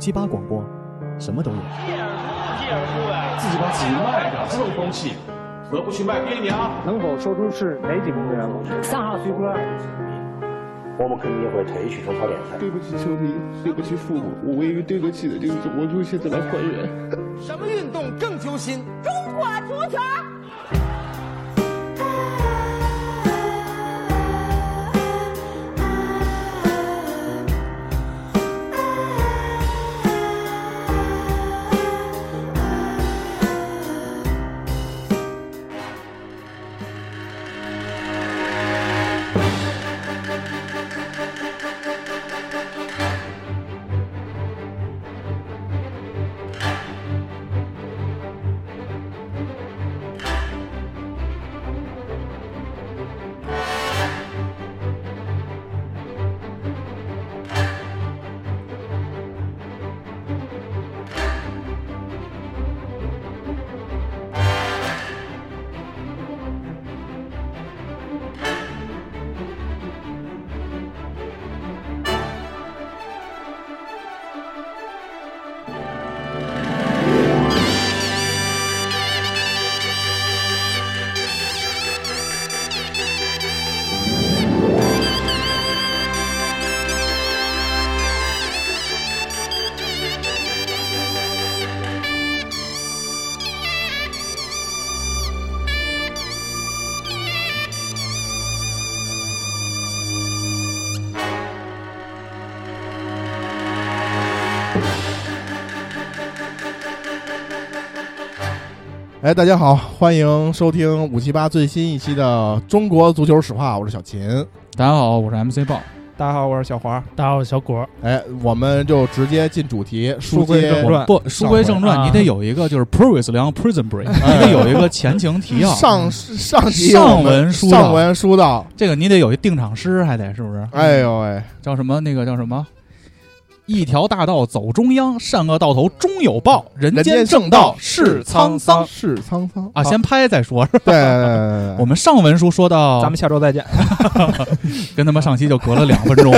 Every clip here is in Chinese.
七八广播，什么都有。自己把自己卖掉，这种风气，何不去卖给娘？能否说出是哪几名队员吗？三号徐哥。我们肯定会退去中超联赛。对不起球迷，对不起父母，我唯一对不起的就是中国足协这来还原。什么运动更揪心？中国足球。哎，大家好，欢迎收听五七八最新一期的中国足球史话，我是小秦。大家好，我是 MC 豹。大家好，我是小华。大家好，我是小果。哎，我们就直接进主题，书归正传。不，书归正传，你得有一个就是 previous 两 prison break，你得有一个前情提要。上上上文书上文书道，这个你得有一定场诗，还得是不是？哎呦喂，叫什么？那个叫什么？一条大道走中央，善恶到头终有报。人间正道是沧桑，是沧桑啊！先拍再说，是吧？对，我们上文书说到，咱们下周再见。跟他们上期就隔了两分钟。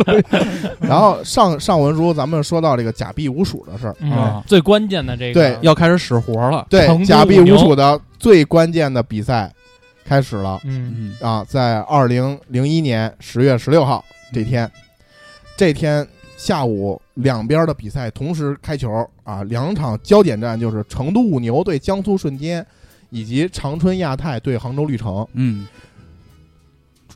然后上上文书，咱们说到这个假币无鼠的事儿啊，最关键的这个对要开始使活了。对，假币无鼠的最关键的比赛开始了。嗯啊，在二零零一年十月十六号这天，这天。下午两边的比赛同时开球啊，两场焦点战就是成都五牛对江苏舜天，以及长春亚泰对杭州绿城。嗯，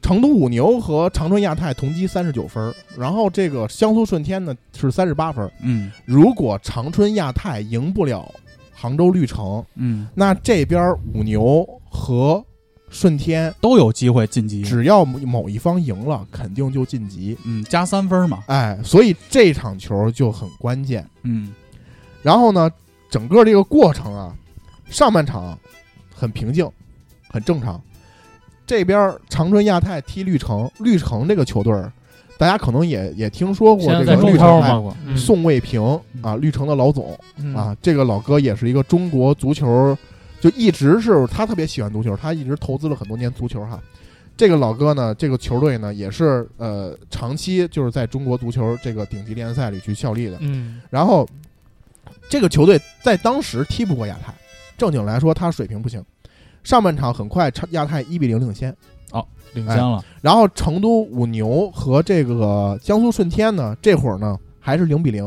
成都五牛和长春亚泰同积三十九分，然后这个江苏舜天呢是三十八分。嗯，如果长春亚泰赢不了杭州绿城，嗯，那这边五牛和舜天都有机会晋级，只要某一方赢了，肯定就晋级。嗯，加三分嘛。哎，所以这场球就很关键。嗯，然后呢，整个这个过程啊，上半场很平静，很正常。这边长春亚泰踢绿城，绿城这个球队，大家可能也也听说过这个绿城宋卫平啊，绿城的老总啊，这个老哥也是一个中国足球。就一直是他特别喜欢足球，他一直投资了很多年足球哈。这个老哥呢，这个球队呢也是呃长期就是在中国足球这个顶级联赛里去效力的。嗯，然后这个球队在当时踢不过亚太，正经来说他水平不行。上半场很快，亚太一比零领先，哦，领先了。然后成都五牛和这个江苏舜天呢，这会儿呢还是零比零，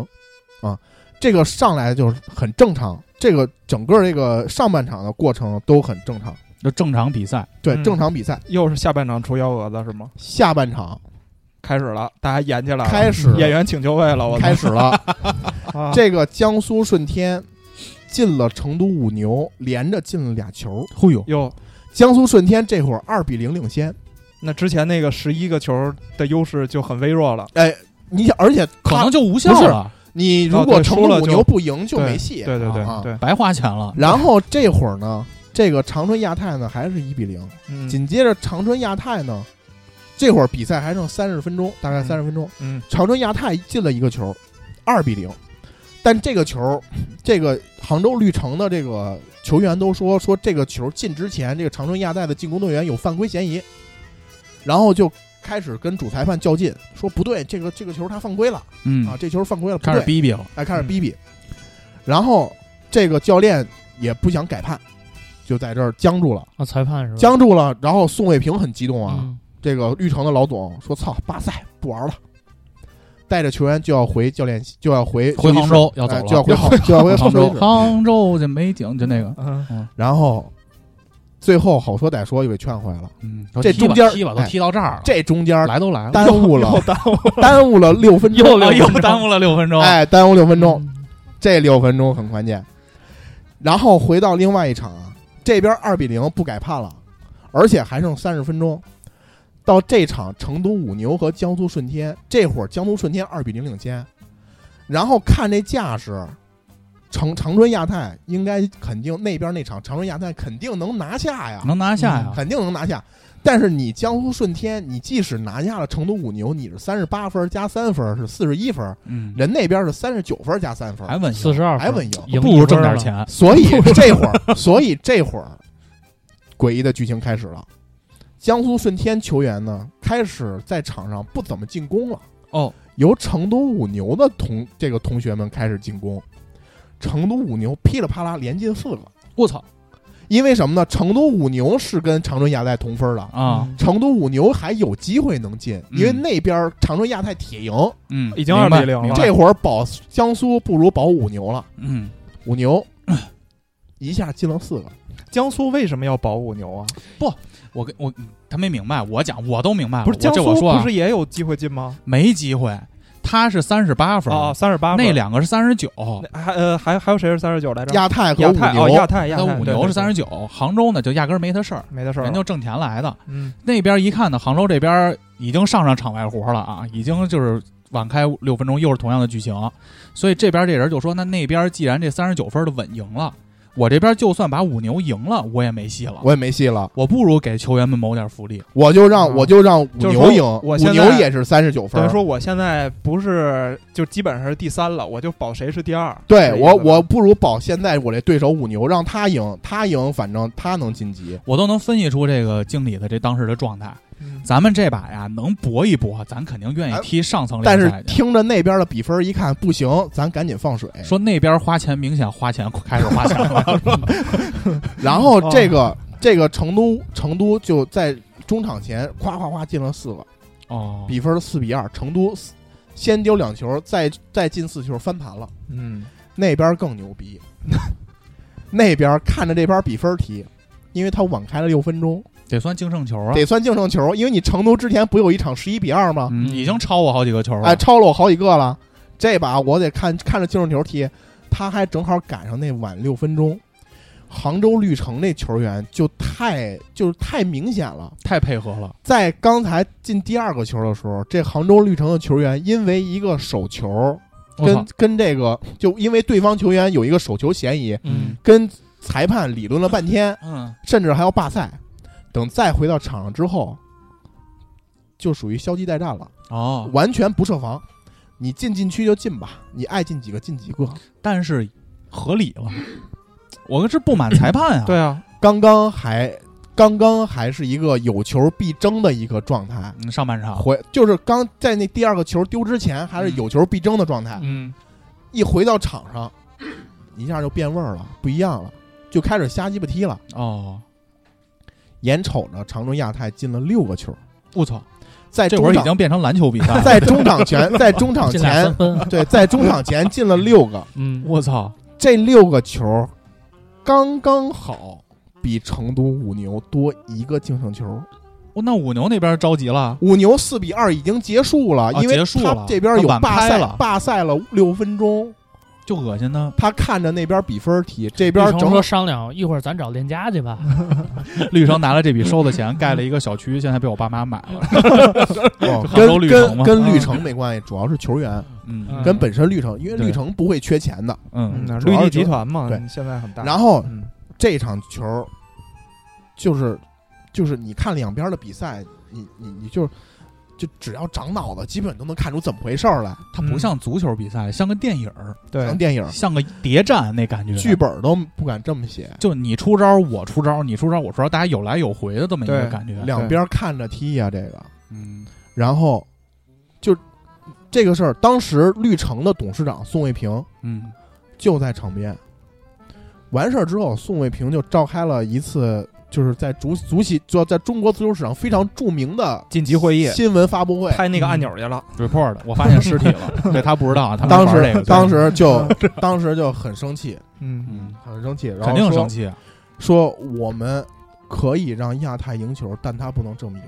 啊，这个上来就是很正常。这个整个这个上半场的过程都很正常，就正常比赛。对，正常比赛。又是下半场出幺蛾子是吗？下半场开始了，大家演起来了。开始演员请就位了，我开始了。这个江苏舜天进了成都五牛，连着进了俩球。忽悠哟！江苏舜天这会儿二比零领先，那之前那个十一个球的优势就很微弱了。哎，你而且可能就无效了。你如果成都五牛不赢就没戏，对对对对，白花钱了。然后这会儿呢，这个长春亚泰呢还是一比零，紧接着长春亚泰呢，这会儿比赛还剩三十分钟，大概三十分钟，嗯，长春亚泰进了一个球，二比零，但这个球，这个杭州绿城的这个球员都说说这个球进之前，这个长春亚泰的进攻队员有犯规嫌疑，然后就开始跟主裁判较劲，说不对，这个这个球他犯规了嗯。啊，，这球犯规了，不开始对，逼逼了，哎，开始逼逼。然后这个教练也不想改判，就在这儿僵住了，啊，裁判是吧？僵住了。然后宋卫平很激动啊，嗯。这个绿城的老总说：“操，巴塞不玩了。”带着球员就要回教练，就要回回杭州要走了。哎就要回杭，就要回杭州。杭州。杭州这美景就那个，嗯，然后最后好说歹说又给劝回来了。嗯，这中间踢吧都哎踢到这儿了，这中间来都来了，耽误了耽误 耽误了六分钟，又又耽误了六分钟，哎，耽误六分钟，嗯这六分钟很关键。然后回到另外一场啊，这边二比零不改判了，而且还剩三十分钟。到这场成都五牛和江苏舜天，这会儿江苏舜天二比零领先，然后看这架势，长长春亚泰应该肯定那边那场长春亚泰肯定能拿下呀，能拿下呀，肯定能拿下。但是你江苏舜天，你即使拿下了成都五牛，你是三十八分加三分是四十一分，嗯，人那边是三十九分加三分，还稳四十二还稳赢。赢不如挣。点钱，所以这会儿，所以这会儿，诡异的剧情开始了。江苏舜天球员呢，开始在场上不怎么进攻了。哦，由成都五牛的同这个同学们开始进攻，成都五牛噼里啪啦连进四个。我操。因为什么呢？成都五牛是跟长春亚泰同分的，啊，成都五牛还有机会能进，因为嗯那边长春亚泰铁营。嗯，已经明白2比0了这会儿保江苏不如保五牛了，嗯，五牛。一下进了四个。江苏为什么要保五牛啊？不我跟我他没明白，我讲我都明白。了，不是江苏不是也有机会进吗？没机会，他是三十八分，啊，三十八分。那两个是三十九，还呃还还有谁是三十九来着？亚太和五亚牛，亚太亚那泰五牛是三十，九，杭州呢就压根儿没他事儿，没他事儿。人就挣钱来的。嗯，那边一看呢，杭州这边已经上上场外活了啊，已经就是晚开六分钟，又是同样的剧情，所以这边这人就说，那那边既然这三十九分的稳赢了，我这边就算把五牛赢了，我也没戏了。我也没戏了，我不如给球员们谋点福利。我就让啊我就让五牛赢，五牛也是三十九分等于。说我现在不是就基本上是第三了，我就保谁是第二。对我我不如保现在我这对手五牛，让他赢，他赢，反正他能晋级。我都能分析出这个经理的这当时的状态。嗯。咱们这把呀，能搏一搏，咱肯定愿意踢上层但是联赛去。听着那边的比分一看不行，咱赶紧放水。说那边花钱明显花钱开始花钱了，然后这个这个成都成都就在中场前夸夸夸进了四个，哦，比分四比二，成都四先丢两球，再再进四球翻盘了。嗯，那边更牛逼，那边看着这边比分踢，因为他晚开了六分钟，得算净胜球啊，得算净胜球，因为你成都之前不有一场十一比二吗？嗯，已经超我好几个球了。哎，超了我好几个了。这把我得看看着净胜球踢，他还正好赶上那晚六分钟。杭州绿城那球员就太就是太明显了，太配合了，在刚才进第二个球的时候，这杭州绿城的球员因为一个手球，跟跟这个就因为对方球员有一个手球嫌疑，嗯，跟裁判理论了半天，嗯，甚至还要罢赛。等再回到场上之后，就属于消极待战了，哦，完全不设防。你进禁区就进吧，你爱进几个进几个。但是合理了，我是不满裁判啊。对啊，刚刚还刚刚还是一个有球必争的一个状态，嗯，上半场。回就是刚在那第二个球丢之前还是有球必争的状态，嗯，一回到场上，一下就变味儿了，不一样了，就开始瞎鸡巴踢了。哦，眼瞅着长春亚泰进了六个球，我操，在这会儿已经变成篮球比赛了。在中场前，在中场前对，在中场前进了六个，嗯，我操，这六个球刚刚好比成都五牛多一个净胜球。哦那五牛那边着急了。五牛四比二已经结束了，因为结束了他这边有罢赛了罢赛了六分钟，就恶心呢。他看着那边比分踢，这边正说商量，一会儿咱找链家去吧。绿城拿了这笔收的钱，盖了一个小区，现在被我爸妈买了。哦跟绿城嘛跟跟绿城没关系，主要是球员嗯嗯跟本身绿城，因为绿城不会缺钱的。嗯，嗯，绿地集团嘛，对现在很大。然后嗯，这场球就是就是你看两边的比赛，你你你就就只要长脑子，基本都能看出怎么回事儿来。它不像足球比赛，像个电影儿，对像，电影像个谍战那感觉。剧本都不敢这么写，就你出招，我出招，你出招，我出招，大家有来有回的这么一个对感觉。两边看着踢呀、这个嗯然后就这个事儿，当时绿城的董事长宋卫平嗯就在场边。完事儿之后，宋卫平就召开了一次，就是在足足协，就在中国足球史上非常著名的紧急会议新闻发布会。拍那个按钮去了，，report，我发现尸体了，对他不知道啊，他当时当时就 当时就很生气，嗯嗯，很生气，然后肯定生气，啊说我们可以让亚太赢球，但他不能这么赢。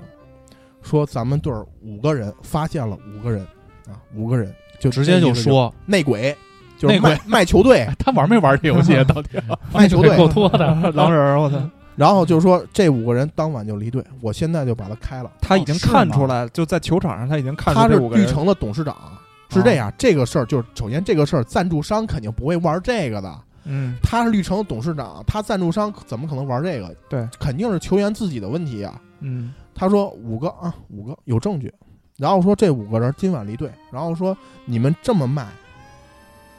说咱们队儿五个人发现了五个人啊，五个人就直接就说内鬼，就是内鬼卖卖球队，他玩没玩这游戏啊到底？卖球队，够多的，狼人，我操，然后就是说这五个人当晚就离队，我现在就把他开了。他已经看出来，就在球场上他已经看出来他是绿城的董事长，是这样。这个事儿就是首先这个事儿，赞助商肯定不会玩这个的。嗯，他是绿城的董事长，他赞助商怎么可能玩这个？对，肯定是球员自己的问题啊。嗯，他说五个啊，五个有证据，然后说这五个人今晚离队，然后说你们这么卖，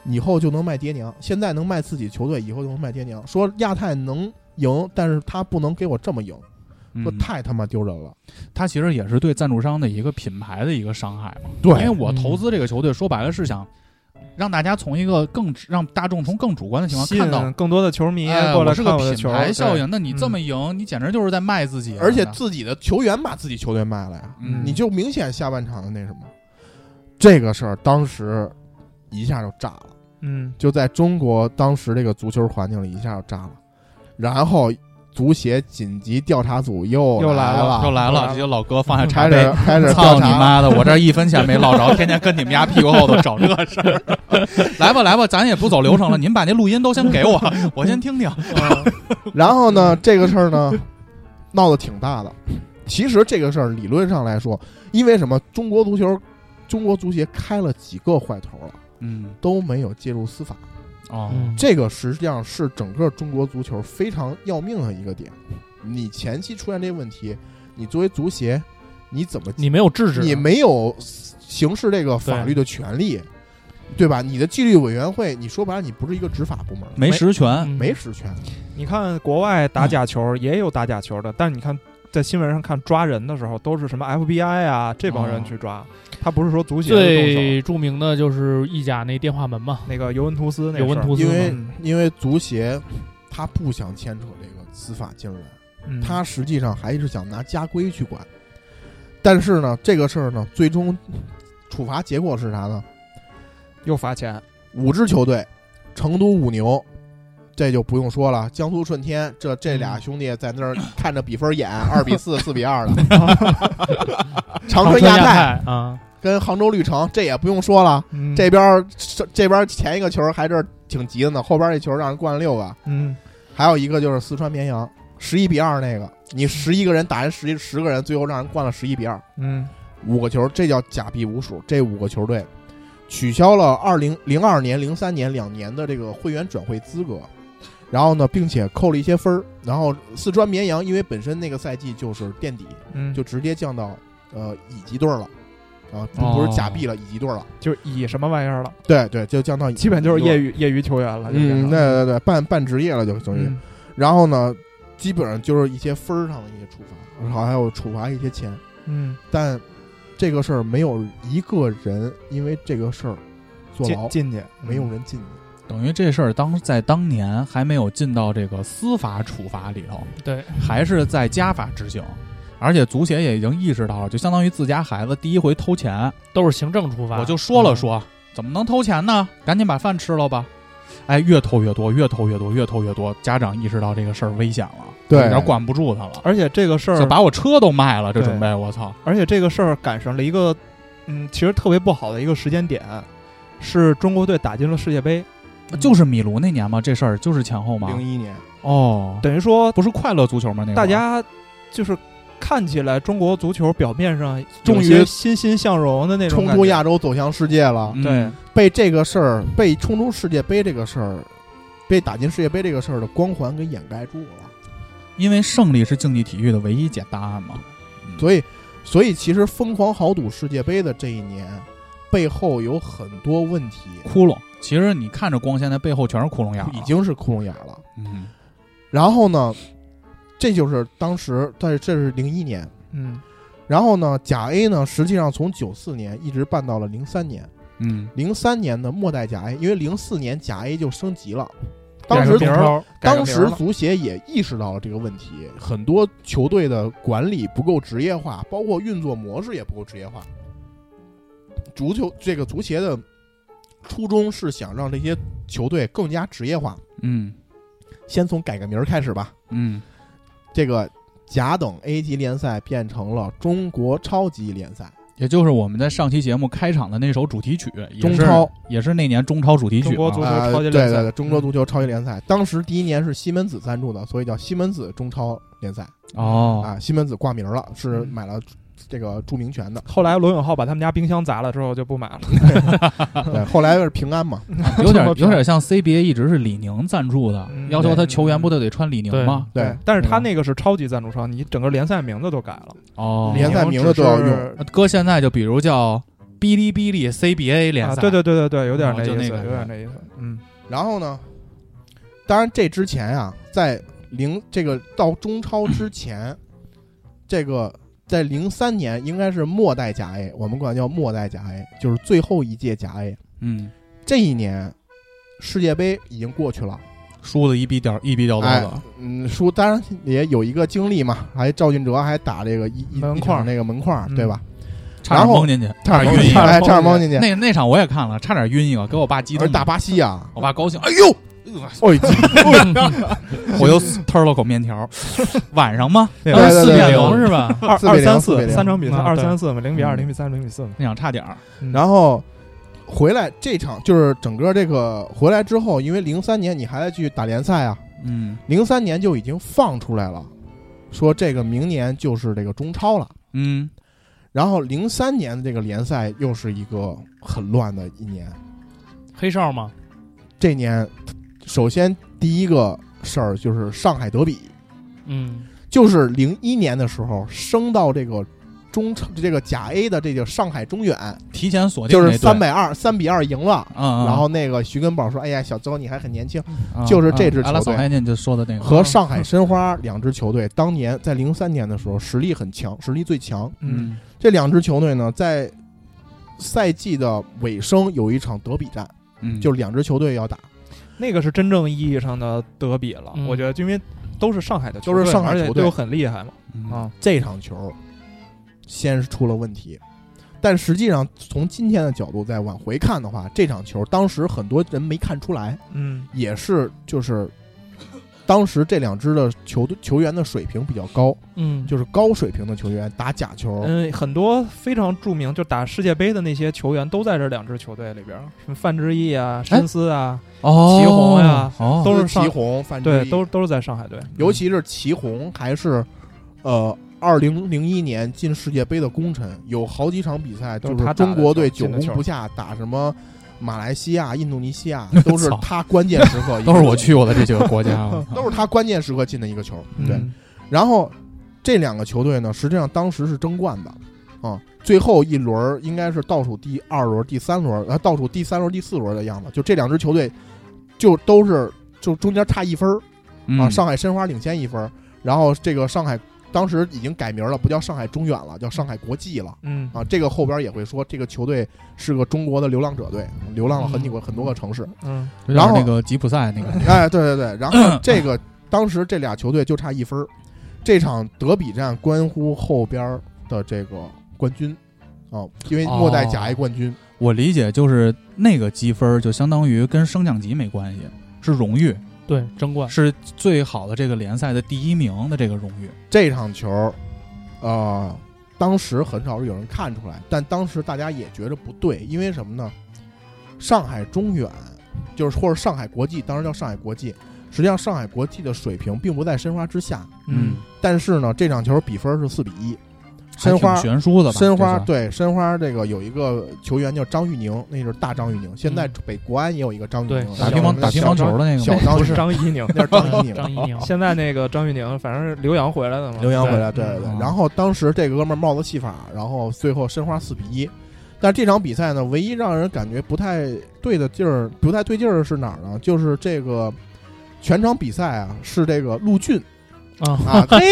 以后就能卖爹娘，现在能卖自己球队，以后就能卖爹娘。说亚太能赢，但是他不能给我这么赢，说嗯太他妈丢人了。他其实也是对赞助商的一个品牌的一个伤害嘛。对因为我投资这个球队，说白了是想让大家从一个更让大众从更主观的情况看到更多的球迷哎过来我是个品看我的球，对牌效应。那你这么赢，你简直就是在卖自己啊，而且自己的球员把自己球队卖了呀，嗯你就明显下半场的那什么，这个事儿当时一下就炸了，嗯，就在中国当时这个足球环境里一下就炸了，然后足协紧急调查组又又来来了又来了，又来了这些老哥放下茶开杯，开始操，你妈的！我这一分钱没捞着，天天跟你们家屁股后头找这事儿。来吧来吧，咱也不走流程了，您把那录音都先给我，我先听听。然后呢，这个事儿呢闹得挺大的。其实这个事儿理论上来说，因为什么？中国足球，中国足协开了几个坏头了，嗯，都没有介入司法。哦，嗯这个实际上是整个中国足球非常要命的一个点。你前期出现这个问题，你作为足协，你怎么你没有制止，你没有行使这个法律的权利，对吧？你的纪律委员会，你说白了，你不是一个执法部门，没实权。嗯没实权。你看国外打假球也有打假球的，但是你看在新闻上看抓人的时候，都是什么 FBI 啊这帮人去抓，他不是说足协。最著名的就是意甲那电话门嘛，那个尤文图斯那尤文图斯因为嗯因为足协他不想牵扯这个司法进来，嗯。他实际上还是想拿家规去管。但是呢，这个事儿呢，最终处罚结果是啥呢？又罚钱，五支球队，成都五牛，这就不用说了。江苏舜天，这这俩嗯兄弟在那儿看着比分演，二比四、四比二的。长 长春亚泰泰啊，跟杭州绿城，这也不用说了。嗯这边儿这边儿前一个球还是挺急的呢，后边这球让人灌了六个。嗯还有一个就是四川绵阳，十一比二那个，你十一个人打人十十个人，最后让人灌了十一比二，嗯五个球，这叫假币无数。这五个球队取消了二零零二年、零三年两年的这个会员转会资格，然后呢，并且扣了一些分儿。然后四川绵阳因为本身那个赛季就是垫底，嗯，就直接降到呃乙级队儿了，啊，就不是假币了，乙级队儿了。就是乙什么玩意儿了，对对，就降到乙基本就是业余。业余球员了，就变嗯，成对对对，半半职业了就等于。嗯然后呢，基本上就是一些分儿上的一些处罚，然后还有处罚一些钱，嗯，但这个事儿没有一个人因为这个事儿坐牢，进进去没有人进去。等于这事儿当在当年还没有进到这个司法处罚里头，对，还是在家法执行。而且足协也已经意识到了，就相当于自家孩子第一回偷钱，都是行政处罚。我就说了说，怎么能偷钱呢？赶紧把饭吃了吧。哎，越偷越多，越偷越多，越偷越多。家长意识到这个事儿危险了，对有点管不住他了，而且这个事儿把我车都卖了。这准备，我操！而且这个事儿赶上了一个，嗯，其实特别不好的一个时间点，是中国队打进了世界杯，就是米卢那年吗？这事儿就是前后吗？零一年，哦，等于说不是快乐足球吗？那个大家就是看起来中国足球表面上终于欣欣向荣的那种冲出亚洲走向世界了，嗯对，被这个事儿，被冲出世界杯这个事儿，被打进世界杯这个事儿的光环给掩盖住了。因为胜利是竞技体育的唯一解答案嘛。嗯所以，所以其实疯狂豪赌世界杯的这一年，背后有很多问题，窟窿，其实你看着光鲜，那背后全是窟窿眼儿。已经是窟窿眼儿了。嗯然后呢，这就是当时在这是零一年，嗯然后呢，甲 A 呢，实际上从九四年一直办到了零三年。嗯，零三年的末代甲 A，因为零四年甲 A 就升级了，当时当时足协也意识到了这个问题，很多球队的管理不够职业化，包括运作模式也不够职业化。足球这个足协的初衷是想让这些球队更加职业化，嗯。先从改个名儿开始吧。嗯。这个甲等 A 级联赛变成了中国超级联赛，也就是我们在上期节目开场的那首主题曲，也是中超。也是那年中超主题曲啊。中国足球啊，超级联赛。对对对，中国足球超级联赛，当时第一年是西门子赞助的，所以叫西门子中超联赛。哦，啊。西门子挂名了，是嗯。买了这个著名权的。后来罗永浩把他们家冰箱砸了之后就不买了，对，后来是平安嘛，有点有点像 CBA 一直是李宁赞助的，嗯要求他球员不都得穿李宁吗？对，但是他那个是超级赞助商，你整个联赛名字都改了，哦，联赛名字都要用。搁现在就比如叫哔哩哔哩 CBA 联啊，赛，对对对对对，有点哦那意思，那个有点那意思，嗯，然后呢，当然这之前啊，在零这个到中超之前，这个在零三年应该是末代甲 A，我们管叫末代甲 A，就是最后一届甲 A。嗯，这一年世界杯已经过去了，输的一比掉一比掉豆哎子，，嗯，输当然也有一个经历嘛，还赵俊哲还打这个一一门框那个门框，嗯对吧？差点然后蒙进去，差点晕一个。哎，差点蒙进去。那那场我也看了，差点晕一个，给我爸激动的。打巴西啊，我爸高兴，哎呦，哦 我又吞了口面条。晚上吗？对二四比零是吧？二4比0二三四比0三场比赛二三四嘛，零比二、嗯零比三、零比四嘛，那场差点儿。嗯然后回来这场就是整个这个回来之后，因为零三年你还在去打联赛啊，嗯零三年就已经放出来了，说这个明年就是这个中超了。嗯然后零三年的这个联赛又是一个很乱的一年，黑哨吗？这年首先第一个事儿就是上海德比，嗯，就是零一年的时候升到这个中超这个甲 A 的这个上海中远，提前锁定就是三百二三比二赢了。嗯，嗯。然后那个徐根宝说：“哎呀，小邹你还很年轻。嗯就是这支嗯阿拉球队说的那个。和上海申花两支球队当年在零三年的时候实力很强，实力最强。嗯，这两支球队呢，在赛季的尾声有一场德比战，嗯，就是两支球队要打，那个是真正意义上的德比了，嗯。我觉得，因为都是上海的球队都是队，上海球队。都很厉害嘛，嗯。啊，这场球先是出了问题，但实际上从今天的角度再往回看的话，这场球当时很多人没看出来，嗯。也是就是当时这两支的球队球员的水平比较高，嗯，就是高水平的球员打假球，嗯，很多非常著名，就打世界杯的那些球员都在这两支球队里边，什么范志毅啊、申思啊，哦，祁宏呀哦，都是上祁宏、范志对，都都是在上海队，尤其是祁宏还是呃。二零零一年进世界杯的功臣，有好几场比赛就是都是他中国队九进的球。攻不下，打什么马来西亚、印度尼西亚，都是他关键时刻 都是我去过的这几个国家，都是他关键时刻进的一个球。对，嗯然后这两个球队呢，实际上当时是争冠的啊，最后一轮应该是倒数第二轮、第三轮，呃，倒数第三轮、第四轮的样子。就这两支球队，就都是就中间差一分儿啊，嗯上海申花领先一分，然后这个上海当时已经改名了，不叫上海中远了，叫上海国际了。嗯。啊，这个后边也会说，这个球队是个中国的流浪者队，流浪了很几个、很多个城市。嗯。然后那个吉普赛那个，哎，对对对，然后 这个当时这俩球队就差一分儿，这场德比战关乎后边的这个冠军啊，因为末代甲 A 冠军，我理解就是那个积分就相当于跟升降级没关系，是荣誉，对，争冠是最好的这个联赛的第一名的这个荣誉。这场球，呃，当时很少有人看出来，但当时大家也觉得不对，因为什么呢？上海中远就是或者上海国际，当时叫上海国际，实际上上海国际的水平并不在申花之下，嗯但是呢，这场球比分是四比一，申花悬殊的吧？申花对申花这个有一个球员叫张玉宁，那是大张玉宁。现在北国安也有一个张玉宁，打乒乓打乒乓球的那个小张张怡宁，那是张怡宁。张怡宁，现在那个张玉宁，反正是留洋回来的嘛，留洋回来，对对。然后当时这个哥们儿帽子戏法，然后最后申花四比一。但这场比赛呢，唯一让人感觉不太对的劲儿，不太对劲儿的是哪儿呢？就是这个全场比赛啊，是这个陆俊啊，啊，嘿，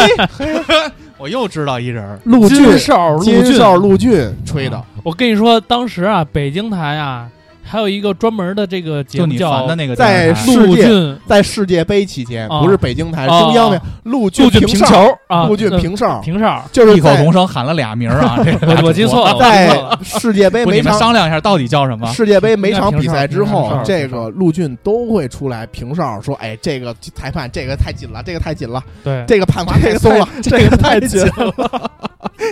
我又知道一人儿，陆俊金少陆俊金少陆俊吹的。啊，我跟你说，当时啊，北京台啊，还有一个专门的这个节就你目叫烦的那个在陆俊在世界杯期间，啊不是北京台，啊中央的陆俊陆俊平平哨，球啊，陆俊呃平哨，平哨，就是异口在同声喊了俩名儿啊，这个我我记错了，我记错在世界杯不，每你们场商量一下到底叫什么？世界杯每场比赛之后哨，这个陆俊都会出来评哨，说：“哎，这个裁判这个太紧了，这个太紧了，对，这个判罚太松了，这个太紧了。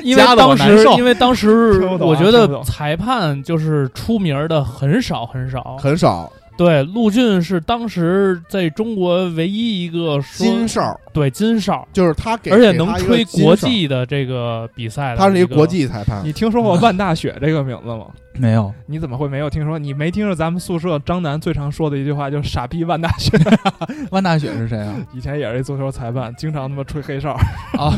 因为加得我当时受因为当时听不懂啊我觉得听不懂裁判就是出名儿的很少很少”，很少对，陆俊是当时在中国唯一一个说金哨，对金哨，就是他给，而且能吹，国际的这个比赛他是一个国。际裁判。你听说过万大雪这个名字吗？没有，你怎么会没有听说？你没听着咱们宿舍张楠最常说的一句话就是“傻逼万大雪。万大雪是谁啊？”，以前也是一足球裁判，经常他妈吹黑哨。啊，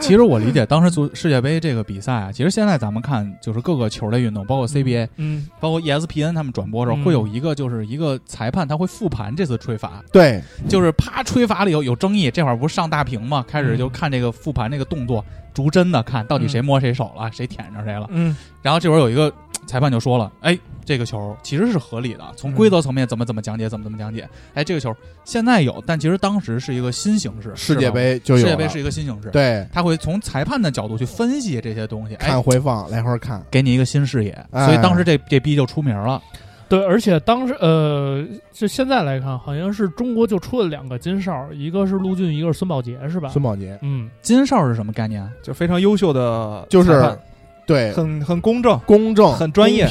其实我理解当时足世界杯这个比赛啊，其实现在咱们看就是各个球类运动，包括 CBA，、嗯，包括 E ESPN 他们转播的时候，嗯。会有一个就是一个裁判他会复盘这次吹罚，对，就是啪吹罚了以后有争议，这会儿不是上大屏嘛，开始就看这个复盘这个动作，逐帧的看到底谁摸谁手了，谁舔着谁了。嗯，然后这会儿有一个裁判就说了，哎，这个球其实是合理的，从规则层面怎么怎么讲解，怎么怎么讲解。哎，这个球现在有，但其实当时是一个新形式，世界杯就有世界杯是一个新形式，，对，他会从裁判的角度去分析这些东西，哎看，回放来回看，给你一个新视野，哎所以当时这这逼就出名了。对，而且当时呃，就现在来看，好像是中国就出了两个金哨，一个是陆俊，一个是孙宝杰，是吧？孙宝杰嗯，金哨是什么概念？就非常优秀的就是裁判对很很公正，公正、很专业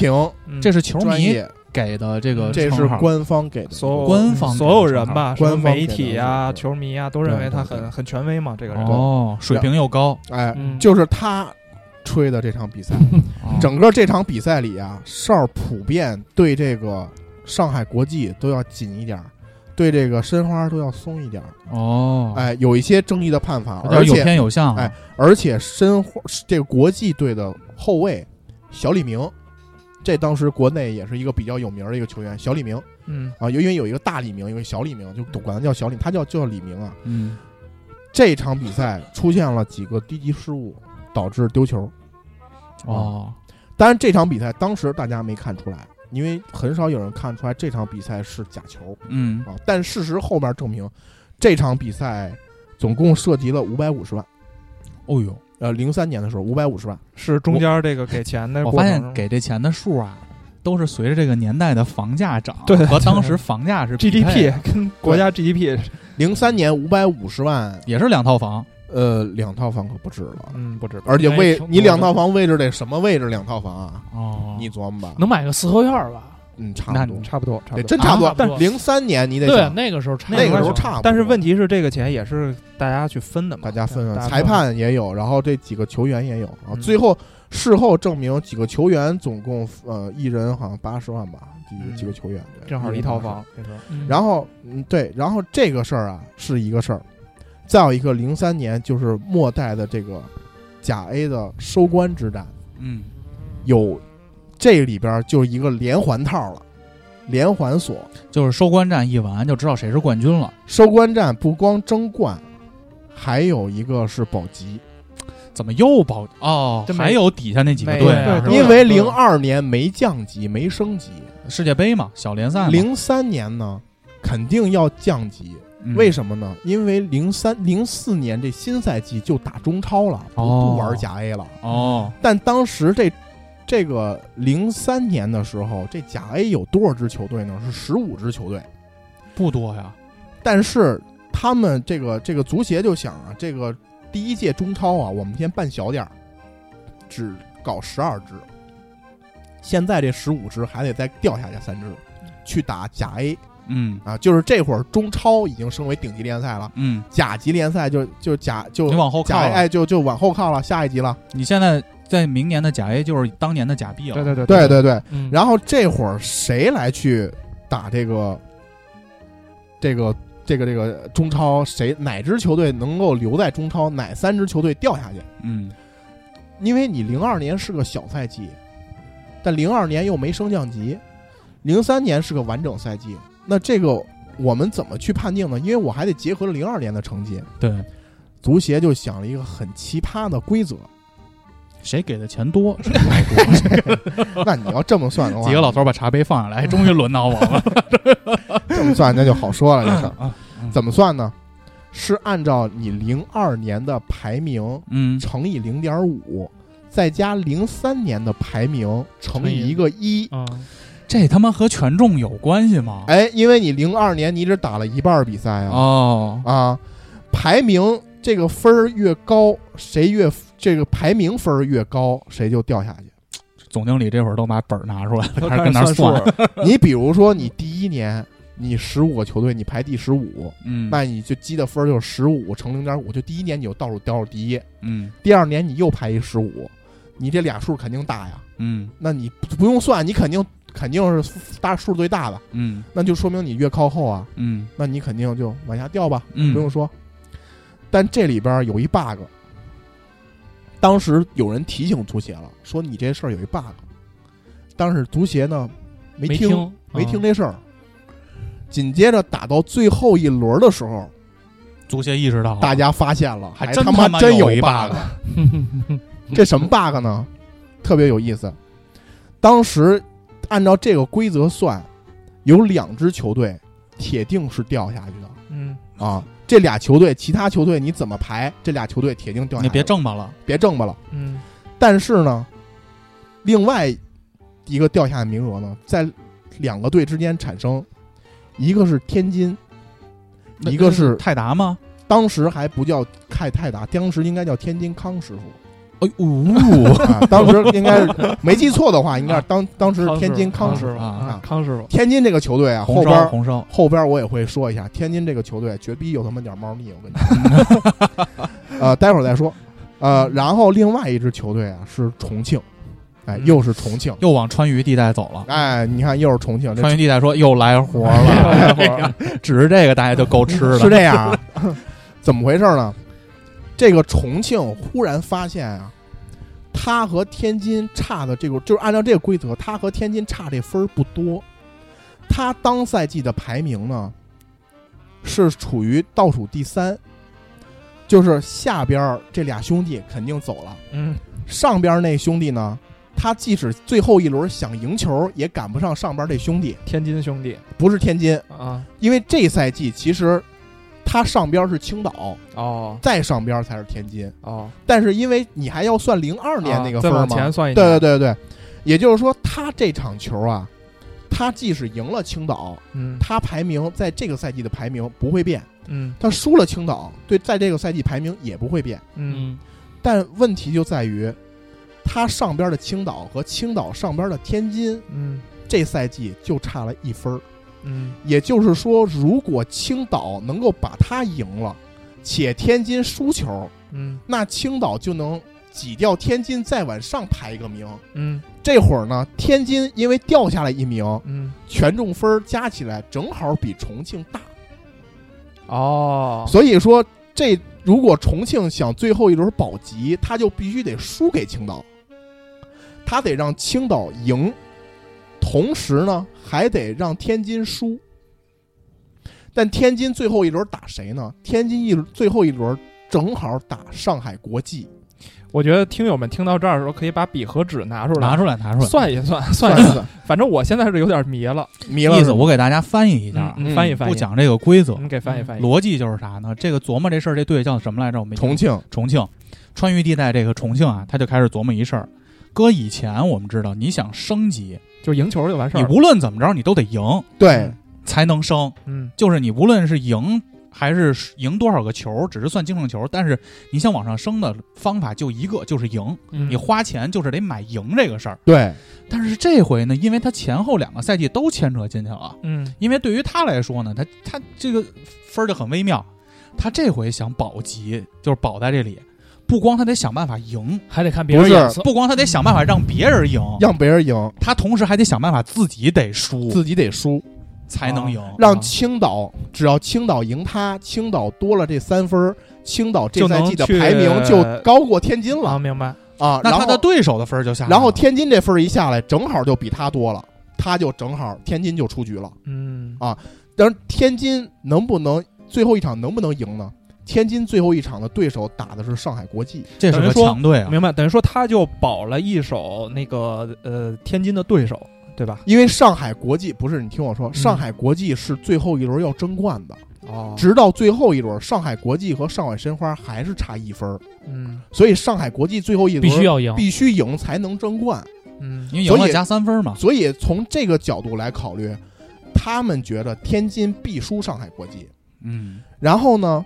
这是球迷，给的这个这是官方给的。所有官方所有人吧，官方媒体啊、球迷啊，都认为他很很权威嘛。这个人，哦，水平又高，哎，嗯就是他吹的这场比赛，哦 整个这场比赛里啊，哨儿普遍对这个上海国际都要紧一点儿，对这个申花都要松一点儿。哦，哎，有一些争议的判罚，而且有偏有向啊，哎而且申花这个国际队的后卫小李明，这当时国内也是一个比较有名的一个球员，小李明嗯，啊，因为有一个大李明，有一个小李明，就管他叫小李，他叫就叫李明啊。嗯，这场比赛出现了几个低级失误，导致丢球。哦，当然，这场比赛当时大家没看出来，因为很少有人看出来这场比赛是假球嗯，啊。但事实后面证明，这场比赛总共涉及了五百五十万。哦呦，呃，零三年的时候，五百五十万。是中间这个给钱的我发程中。现给这钱的数啊，都是随着这个年代的房价涨，对对和当时房价是匹 GDP 的跟国家 GDP，零三年五百五十万，也是两套房，呃，两套房可不止了。嗯，不止。而且位你两套房位置得什么位置？两套房啊，哦你琢磨吧。能买个四合院儿吧？嗯，差不多，差不多，差不多。真差不多。啊差不多零三年你得对，那个时候那个时候差差不多。但是问题是，这个钱也是大家去分的嘛，大家分裁判也有，然后这几个球员也有啊。嗯最后事后证明，几个球员总共呃一人好像八十万吧，几几个球员对正好一人80万套房。然后嗯对，然后这个事儿啊是一个事儿，再有一个零三年就是末代的这个甲 A 的收官之战，嗯，有这里边就是一个连环套了，连环锁。就是收官战一完就知道谁是冠军了。收官战不光争冠，还有一个是保级，怎么又保哦这？没还有底下那几个队因为零二年没降级没升级，世界杯嘛，小联赛，零三年呢肯定要降级。嗯为什么呢？因为零三零四年这新赛季就打中超了，不哦不玩甲 A 了。哦，但当时这这个零三年的时候，这甲 A 有多少支球队呢？是十五支球队。不多呀，但是他们这个这个足协就想啊，这个第一届中超啊，我们先办小点儿，只搞十二支。现在这十五支还得再掉下去三支，去打甲 A 嗯啊，就是这会儿中超已经升为顶级联赛了，嗯，甲级联赛就就甲就你往后甲靠了 A 哎就就往后靠了，下一级了。你现在在明年的甲 A 就是当年的甲 B 了，对对对对对对，嗯然后这会儿谁来去打这个这个这个这个中超？谁哪支球队能够留在中超？哪三支球队掉下去？嗯因为你零二年是个小赛季，但零二年又没升降级，零三年是个完整赛季。那这个我们怎么去判定呢？因为我还得结合零二年的成绩。对，足协就想了一个很奇葩的规则。谁给的钱多，谁那你要这么算的话，几个老头把茶杯放下来，终于轮到我了。这么算那就好说了，这事儿啊，怎么算呢？是按照你零二年的排名嗯，乘以零点五，再加零三年的排名乘乘以以一个一。嗯，这他妈和权重有关系吗？哎，因为你零二年你只打了一半儿比赛啊，哦，啊，排名这个分儿越高，谁越这个排名分儿越高，谁就掉下去。总经理这会儿都把本儿拿出来开始跟那儿算。你比如说，你第一年你十五个球队，你排第十五，嗯，那你就积的分儿就是十五乘零点五，就第一年你就倒数倒数第一，嗯第二年你又排一十五，你这俩数肯定大呀。嗯那你不不用算，你肯定肯定是大数最大的，嗯那就说明你越靠后啊，嗯那你肯定就往下掉吧，嗯，不用说。但这里边有一 bug，当时有人提醒足协了，说你这事儿有一 bug，但是足协呢没听没听这事儿。紧接着打到最后一轮的时候，足协意识到了大家发现了，还真他妈妈真有一。bug，这什么 bug 呢？特别有意思。当时按照这个规则算，有两支球队铁定是掉下去的嗯，啊。这俩球队，其他球队你怎么排？这俩球队铁定掉下去。你别挣吧了，别挣吧了。嗯，但是呢，另外一个掉下的名额呢，在两个队之间产生，一个是天津，一个是泰达吗？当时还不叫泰泰达，当时应该叫天津康师傅。哎呦，啊，当时应该是没记错的话，应该是当当时天津康师傅。啊啊，康师傅，天津这个球队啊，红烧后边红烧，后边我也会说一下，天津这个球队绝逼有他妈点猫腻，我跟你说。呃，待会儿再说。呃，然后另外一支球队啊是重庆，哎，嗯又是重庆。又往川渝地带走了。哎，你看又是重庆，这川渝地带说又来活了，只是这个大家就够吃的。是这样啊？怎么回事呢？这个重庆忽然发现啊，他和天津差的这个，就是按照这个规则，他和天津差这分儿不多。他当赛季的排名呢，是处于倒数第三，就是下边儿这俩兄弟肯定走了，嗯，上边儿那兄弟呢，他即使最后一轮想赢球，也赶不上上边这兄弟，天津兄弟。不是天津，啊，因为这赛季其实他上边是青岛，哦。再上边才是天津。哦，但是因为你还要算零二年那个分儿嘛，前算一对对，对对，也就是说他这场球啊，他即使赢了青岛，嗯。他排名在这个赛季的排名不会变；嗯。他输了青岛，对，在这个赛季排名也不会变。嗯。但问题就在于，他上边的青岛和青岛上边的天津，嗯。这赛季就差了一分儿。嗯。也就是说，如果青岛能够把他赢了，且天津输球，嗯。那青岛就能挤掉天津，再往上排一个名。嗯。这会儿呢，天津因为掉下来一名，嗯，权重分加起来正好比重庆大，哦，所以说这如果重庆想最后一轮保级，他就必须得输给青岛，他得让青岛赢，同时呢还得让天津输。但天津最后一轮打谁呢？天津一最后一轮正好打上海国际，我觉得听友们听到这儿的时候，可以把笔和纸拿出来，拿出来，拿出来。算一算，算一算。反正我现在是有点迷了，迷了意思我给大家翻译一下翻译翻译，不讲这个规则，你给翻译翻译。逻辑就是啥呢？这个琢磨这事儿，这队叫什么来着？我们重庆重庆，川渝地带这个重庆啊，他就开始琢磨一事儿。搁以前我们知道，你想升级，就赢球就完事儿。你无论怎么着，你都得赢对，才能升。嗯就是你无论是赢还是赢多少个球，只是算净胜球，但是你想往上升的方法就一个，就是赢。嗯，你花钱就是得买赢这个事儿。对，但是这回呢，因为他前后两个赛季都牵扯进去了，嗯因为对于他来说呢，他他这个分儿就很微妙。他这回想保级，就是保在这里，不光他得想办法赢，还得看别人不是眼色。不光他得想办法让别人赢，让别人赢，他同时还得想办法自己得输自己得输，才能赢。让青岛只要青岛赢他，青岛多了这三分儿，青岛这赛季的排名就高过天津啊，了明白。啊。然那他的对手的分儿就下来了，然后天津这分儿一下来，正好就比他多了，他就正好天津就出局了。嗯啊，但是，天津能不能最后一场能不能赢呢？天津最后一场的对手打的是上海国际，这是个强队啊。明白？等于说他就保了一手那个呃天津的对手，对吧？因为上海国际不是你听我说，上海国际是最后一轮要争冠的，哦，直到最后一轮，上海国际和上海申花还是差一分儿，嗯所以上海国际最后一轮必须要赢。必须赢才能争冠。嗯所以因为赢了加三分嘛。所以从这个角度来考虑，他们觉得天津必输上海国际。嗯，然后呢，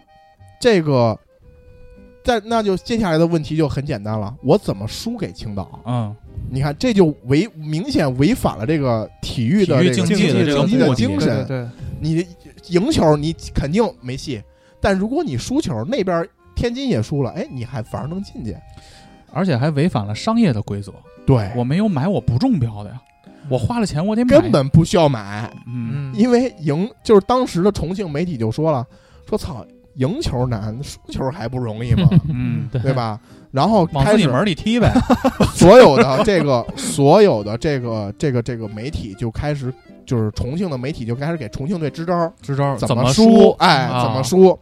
这个在那就接下来的问题就很简单了，我怎么输给青岛？嗯，你看，这就违明显违反了这个体育的这个竞技的竞技的精神。对对，你赢球你肯定没戏，但如果你输球，那边天津也输了，哎，你还反而能进去。而且还违反了商业的规则。对，我没有买我不中标的呀，我花了钱我得买。根本不需要买，嗯，嗯，因为赢就是当时的重庆媒体就说了，说操，赢球难，输球还不容易吗？嗯，对对？吧？然后往自己开始门里踢呗。所有的这个所有的这个这个这个媒体就开始，就是重庆的媒体就开始给重庆队支招，支招怎么输，哎，啊怎么输。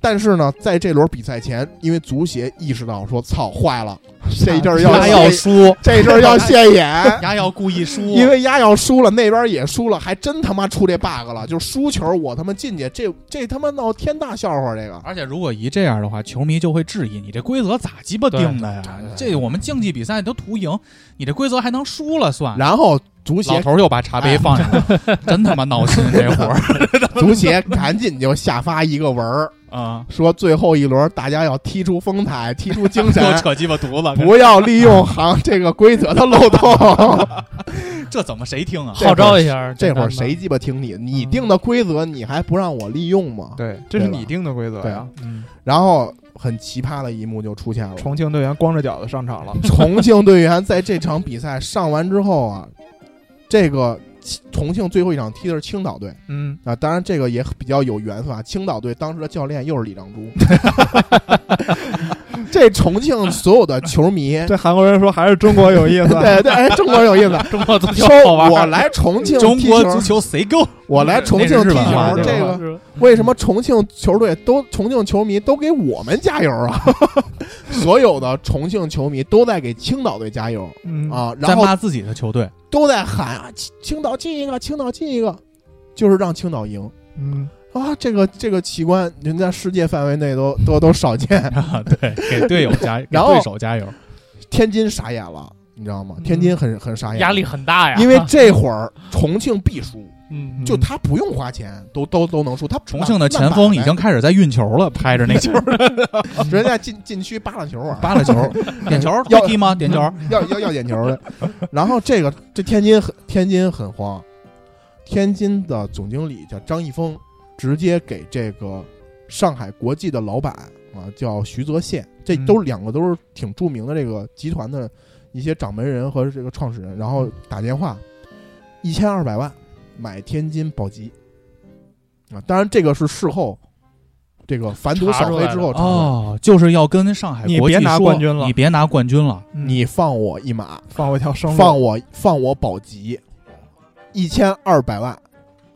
但是呢，在这轮比赛前，因为足协意识到说，操，坏了，这一阵儿要鸭要输，这阵儿要现眼，鸭要故意输，因为鸭要输了，那边也输了，还真他妈出这 bug 了，就输球我他妈进去，这这他妈闹天大笑话，这个而且如果一这样的话，球迷就会质疑你这规则咋鸡巴定的呀？这我们竞技比赛都图赢，你这规则还能输了算？然后足协老头儿又把茶杯放下了，真他妈闹心 这活儿 足协赶紧就下发一个文儿，啊！说最后一轮大家要踢出风采，踢出精神，又扯鸡巴犊子，不要利用行这个规则的漏洞。这怎么谁听啊？号召一下，这会儿谁鸡巴听你？你定的规则你还不让我利用吗？对，这是你定的规则呀对啊。嗯，然后很奇葩的一幕就出现了，重庆队员光着脚的上场了。重庆队员在这场比赛上完之后啊，这个重庆最后一场踢的是青岛队嗯，啊，当然这个也比较有缘分啊。青岛队当时的教练又是李章洙，这重庆所有的球迷，这韩国人说还是中国有意思。对对，哎，中国有意思。中国足球说好玩。我来重庆中踢球国足球谁够？我来重庆踢球，这个为什么重庆球队都重庆球迷都给我们加油啊？所有的重庆球迷都在给青岛队加油嗯，啊，然后在骂自己的球队，都在喊啊，青青岛进一个，青岛进一个，就是让青岛赢嗯，啊！这个这个奇观，人家世界范围内都都都少见。啊，对，给队友加，给然后对手加油。天津傻眼了，你知道吗？嗯天津很很傻眼，压力，很大呀，因为这会儿重庆必输，嗯，就他不用花钱，都都都能输。他重庆的前锋已经开始在运球了，拍着那球，人家禁禁区扒拉球啊，扒拉球，点球要踢吗？点球，要要要点球的。然后这个这天津很天津很慌，天津的总经理叫张一峰，直接给这个上海国际的老板啊叫徐泽宪，这嗯都两个都是挺著名的这个集团的一些掌门人和这个创始人，然后打电话一千二百万买天津保级啊，当然这个是事后。这个反赌扫黑之后哦，就是要跟上海你别拿国际说冠军了你别拿冠军了。嗯你放我一马，放我一条生路，放我放我保级一千二百万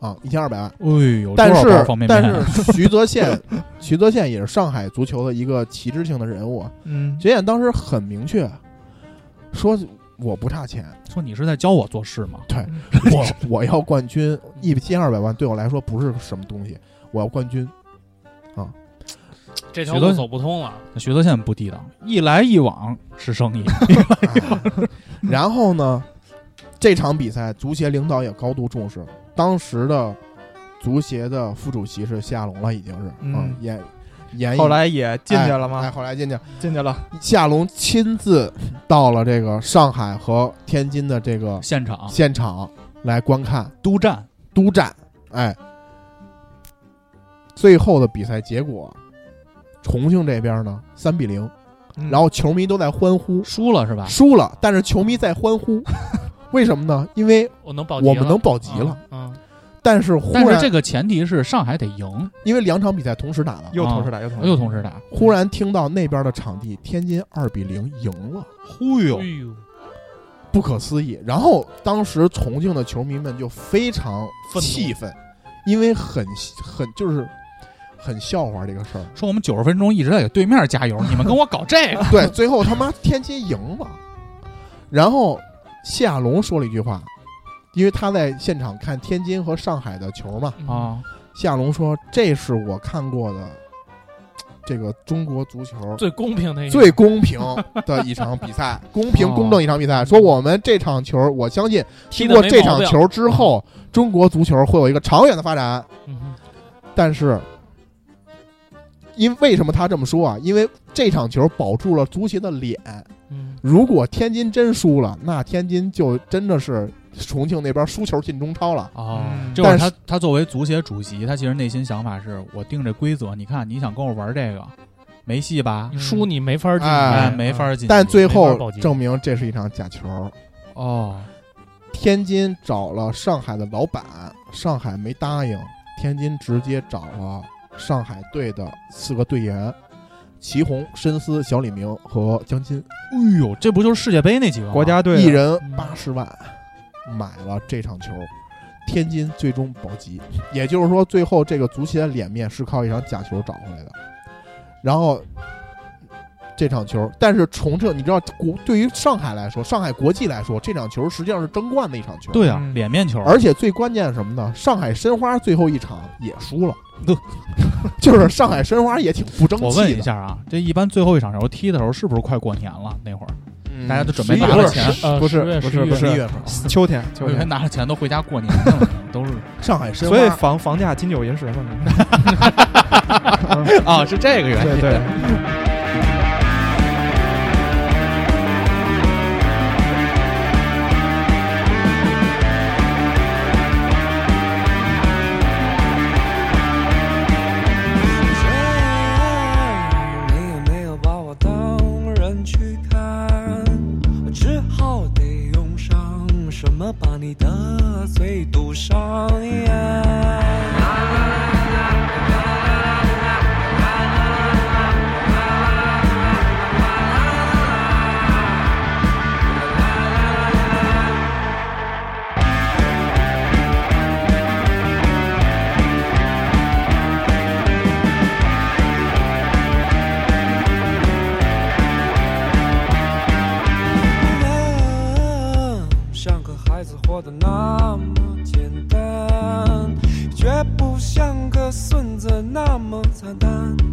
啊，一千二百万。哎呦，但是但？是徐泽宪，徐泽宪也是上海足球的一个旗帜性的人物啊。嗯，徐宪当时很明确说，我不差钱，说你是在教我做事吗？对 我我要冠军，一千二百万对我来说不是什么东西，我要冠军。啊这条路走不通了。那徐泽宪不地道，一来一往是生意。哎 然后呢，这场比赛足协领导也高度重视，当时的足协的副主席是夏亚龙了，已经是嗯。嗯，严严后来也进去了吗？哎，吗？后来进去，进去了，谢亚龙亲自到了这个上海和天津的这个现场。现场来观看。督战，督战，哎，最后的比赛结果，重庆这边呢三比零，嗯。然后球迷都在欢呼，输了是吧？输了，但是球迷在欢呼，为什么呢？因为我能保级，我们能保级了，嗯，但是忽然但是这个前提是上海得赢，因为两场比赛同时打的，又同时打，又同时又同时打。忽然听到那边的场地天津二比零赢了，忽悠。哎呦，不可思议。然后当时重庆的球迷们就非常愤怒。气愤，因为很很就是很笑话这个事儿。说我们九十分钟一直在给对面加油，你们跟我搞这个。对，最后他妈天津赢了，然后谢亚龙说了一句话，因为他在现场看天津和上海的球嘛，嗯啊？谢亚龙说：“这是我看过的这个中国足球最公平的一最公平的一场比赛，公平哦公正一场比赛。说我们这场球，我相信踢过这场球之后，中国足球会有一个长远的发展。嗯但是，因为什么他这么说啊？因为这场球保住了足协的脸。嗯如果天津真输了，那天津就真的是重庆那边输球进中超了。啊嗯，就是他他作为足协主席，他其实内心想法是我定这规则，你看你想跟我玩这个，没戏吧你？输你没法进，没法进。但最后证明这是一场假球。哦，天津找了上海的老板，上海没答应，天津直接找了上海队的四个队员：祁宏、申思、小李明和江津，哎呦，这不就是世界杯那几个国家队的一人嗯八十万买了这场球。天津最终保级，也就是说，最后这个足协的脸面是靠一场假球找回来的。然后这场球，但是重庆，你知道国对于上海来说，上海国际来说，这场球实际上是争冠的一场球。对啊，嗯脸面球，而且最关键是什么呢？上海申花最后一场也输了，就是上海申花也挺不争气的。我问一下啊，这一般最后一场球踢的时候是不是快过年了？那会儿嗯，大家都准备11月份拿了钱，呃，不是10月不是不是十一月份，秋天，秋我以为天，拿了钱都回家过年了，都是 上海申花，所以房房价金九银十嘛。啊，是这个原因。对对，什么把你的嘴堵上。多惨淡。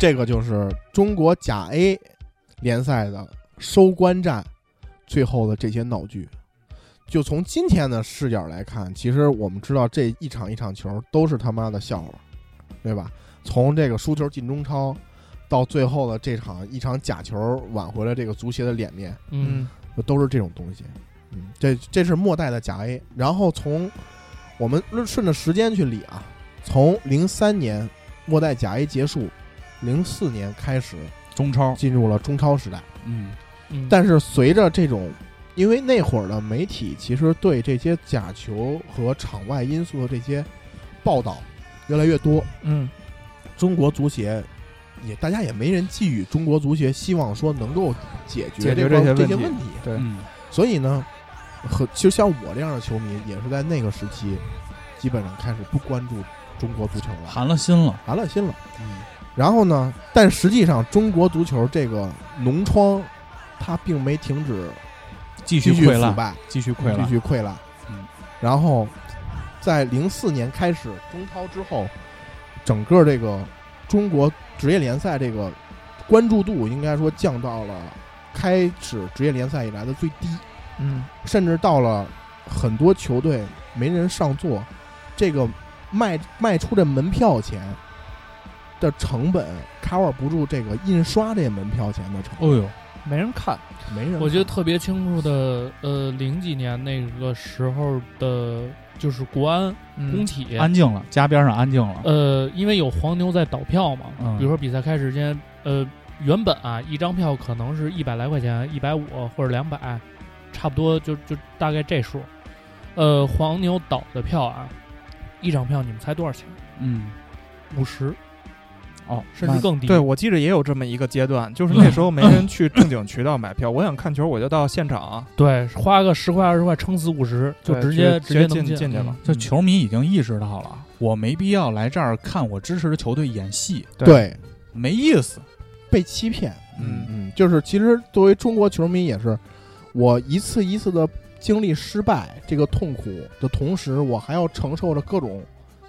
这个就是中国甲 A 联赛的收官战，最后的这些闹剧。就从今天的视角来看，其实我们知道这一场一场球都是他妈的笑话，对吧？从这个输球进中超，到最后的这场一场假球挽回了这个足协的脸面，嗯都是这种东西。嗯，这这是末代的甲 A。然后从我们顺着时间去理啊，从零三年末代甲 A 结束，零四年开始中超，进入了中超时代。嗯，嗯，但是随着这种，因为那会儿的媒体其实对这些假球和场外因素的这些报道越来越多，嗯，中国足协也大家也没人寄予中国足协希望说能够解决解决这这些问题。这些问题。对。嗯，所以呢，和其实像我这样的球迷也是在那个时期，基本上开始不关注中国足球了，寒了心了。寒了心了。嗯，然后呢，但实际上中国足球这个脓疮，它并没停止继续溃烂，继续溃烂继。续溃烂。嗯，然后在零四年开始中超之后，整个这个中国职业联赛这个关注度应该说降到了开始职业联赛以来的最低，嗯，甚至到了很多球队没人上座，这个卖卖出这门票钱的成本 cover 不住这个印刷这门票钱的成本，哦呦，没人看，没人看。我记得特别清楚的，呃，零几年那个时候的，就是国安嗯工体，安静了，家边上安静了。呃，因为有黄牛在倒票嘛，嗯比如说比赛开始之前，呃，原本啊一张票可能是一百来块钱，一百五或者两百，差不多就就大概这数。呃，黄牛倒的票啊，一张票你们猜多少钱？嗯，五十，哦，甚至更低。对，我记着也有这么一个阶段，就是那时候没人去正经渠道买票，我想看球我就到现场，对，花个十块二十块，撑死五十，就直接直接进进去了。就球迷已经意识到了，我没必要来这儿看我支持的球队演戏，对没意思。被欺骗，嗯嗯，就是其实作为中国球迷也是，我一次一次的经历失败这个痛苦的同时，我还要承受着各种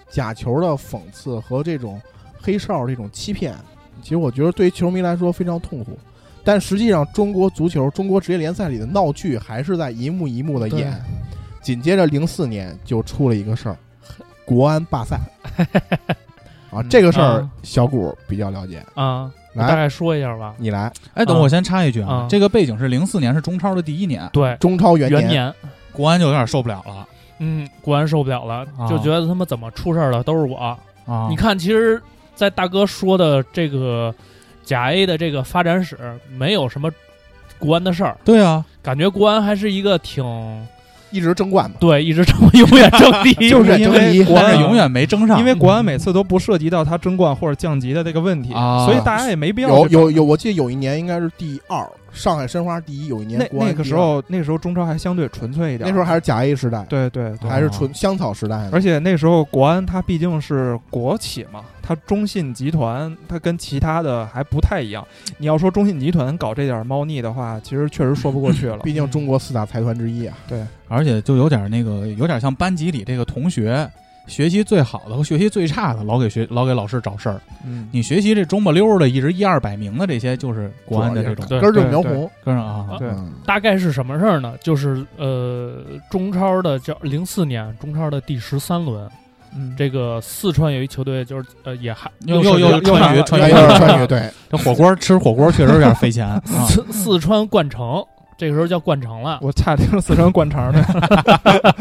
假球的讽刺和这种黑哨这种欺骗。其实我觉得对于球迷来说非常痛苦，但实际上中国足球、中国职业联赛里的闹剧还是在一幕一幕的演。紧接着零四年就出了一个事儿，国安罢赛。啊，这个事儿啊小谷比较了解，啊，来大概说一下吧。你来。哎，等啊我先插一句啊啊，这个背景是零四年，是中超的第一年，对，中超元元年，国安就有点受不了了嗯，国安受不了了，啊就觉得他妈怎么出事儿了都是我。啊！你看，其实，在大哥说的这个甲 A 的这个发展史，没有什么国安的事儿，对啊，感觉国安还是一个挺一直争冠嘛，对，一直争永远争第一，就是因为国安永远没争上，因为国安每次都不涉及到他争冠或者降级的这个问题，啊。所以大家也没必要有有有，我记得有一年应该是第二，上海申花第一，有一年那国安那个，时候，那个时候中超还相对纯粹一点，那时候还是甲 A 时代，对对对，还是纯香草时代呢，而且那时候国安它毕竟是国企嘛，它中信集团它跟其他的还不太一样。你要说中信集团搞这点猫腻的话，其实确实说不过去了。毕竟中国四大财团之一啊。对，而且就有点那个，有点像班级里这个同学，学习最好的和学习最差的，老给学老给老师找事儿。嗯，你学习这中不溜儿的，一直一二百名的这些，就是国安的这种。对根正苗对红，根上啊。对。嗯大概是什么事儿呢？就是呃，中超的叫零四年中超的第十三轮，嗯。这个四川有一球队就是呃也还又又又川渝川渝又是川渝对，这火锅吃火锅确实有点费钱啊。四四川冠城，这个时候叫冠城了。我差听四川灌城的，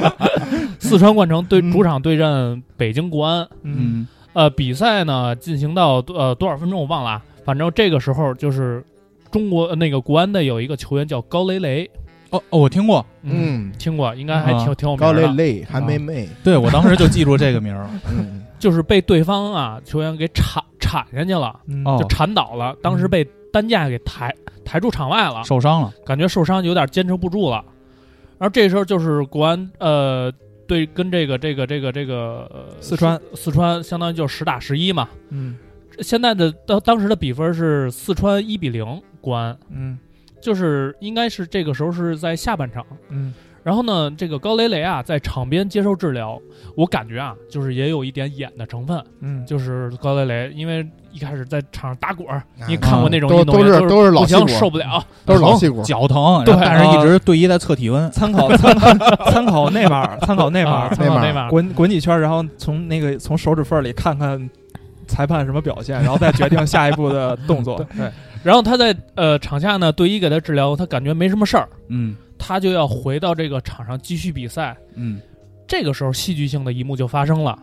四川冠城对嗯主场对阵北京国安，嗯呃，比赛呢进行到呃多少分钟我忘了啊，反正这个时候就是中国呃那个国安的有一个球员叫高雷雷，哦哦，我听过，嗯，听过，应该还挺、啊挺有名高的。磊磊韩梅梅，对我当时就记住这个名儿。嗯，就是被对方啊球员给铲铲下去了，就铲倒了，当时被担架给抬抬出场外了，受伤了，感觉受伤有点坚持不住了。然后这时候就是国安呃对跟这个这个这个这个、呃四川。四川相当于就十打十一嘛。嗯。现在的当当时的比分是四川一比零国安，嗯。就是应该是这个时候是在下半场。嗯然后呢，这个高雷雷啊在场边接受治疗，我感觉啊就是也有一点演的成分，嗯，就是高雷雷因为一开始在场上打滚儿，啊。你看过那种运动都是都是老不行戏骨。受不了，都是老戏骨，脚疼，对但是一直队医在测体温。参考 参考参考内马尔，参考内马啊尔，参考那那把滚滚几圈，然后从那个从手指缝里看看裁判什么表现，然后再决定下一步的动作。对，然后他在呃场下呢，队医给他治疗，他感觉没什么事儿，嗯他就要回到这个场上继续比赛。嗯这个时候，戏剧性的一幕就发生了。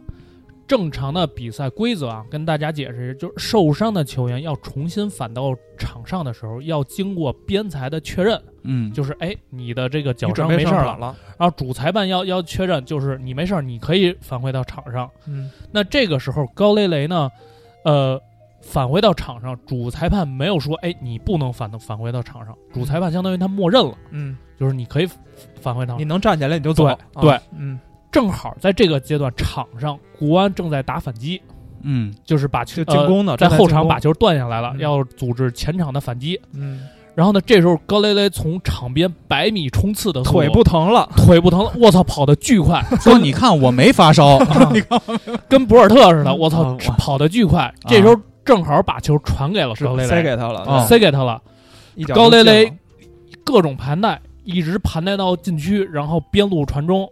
正常的比赛规则啊，跟大家解释，就是受伤的球员要重新返到场上的时候，要经过边裁的确认，嗯，就是哎，你的这个脚伤没事儿了。了。然后主裁判要要确认，就是你没事儿，你可以返回到场上。嗯那这个时候，高雷雷呢，呃，返回到场上，主裁判没有说，哎，你不能返返回到场上，主裁判相当于他默认了，嗯，就是你可以返回场。你。能站起来你就走。对啊对，嗯，正好在这个阶段，场上国安正在打反击，嗯。就是把球进攻呢呃在后场把球断下来了，嗯。要组织前场的反击。嗯，然后呢，这时候高雷雷从场边百米冲刺的腿不疼了。腿不疼了，我操，跑得巨快，说 你看我没发烧，跟博尔特似的，我操跑得巨快。这时候正好把球传给了高雷雷，塞给他了，啊塞给他了。高雷雷各种盘带，一直盘带到禁区，然后边路传中，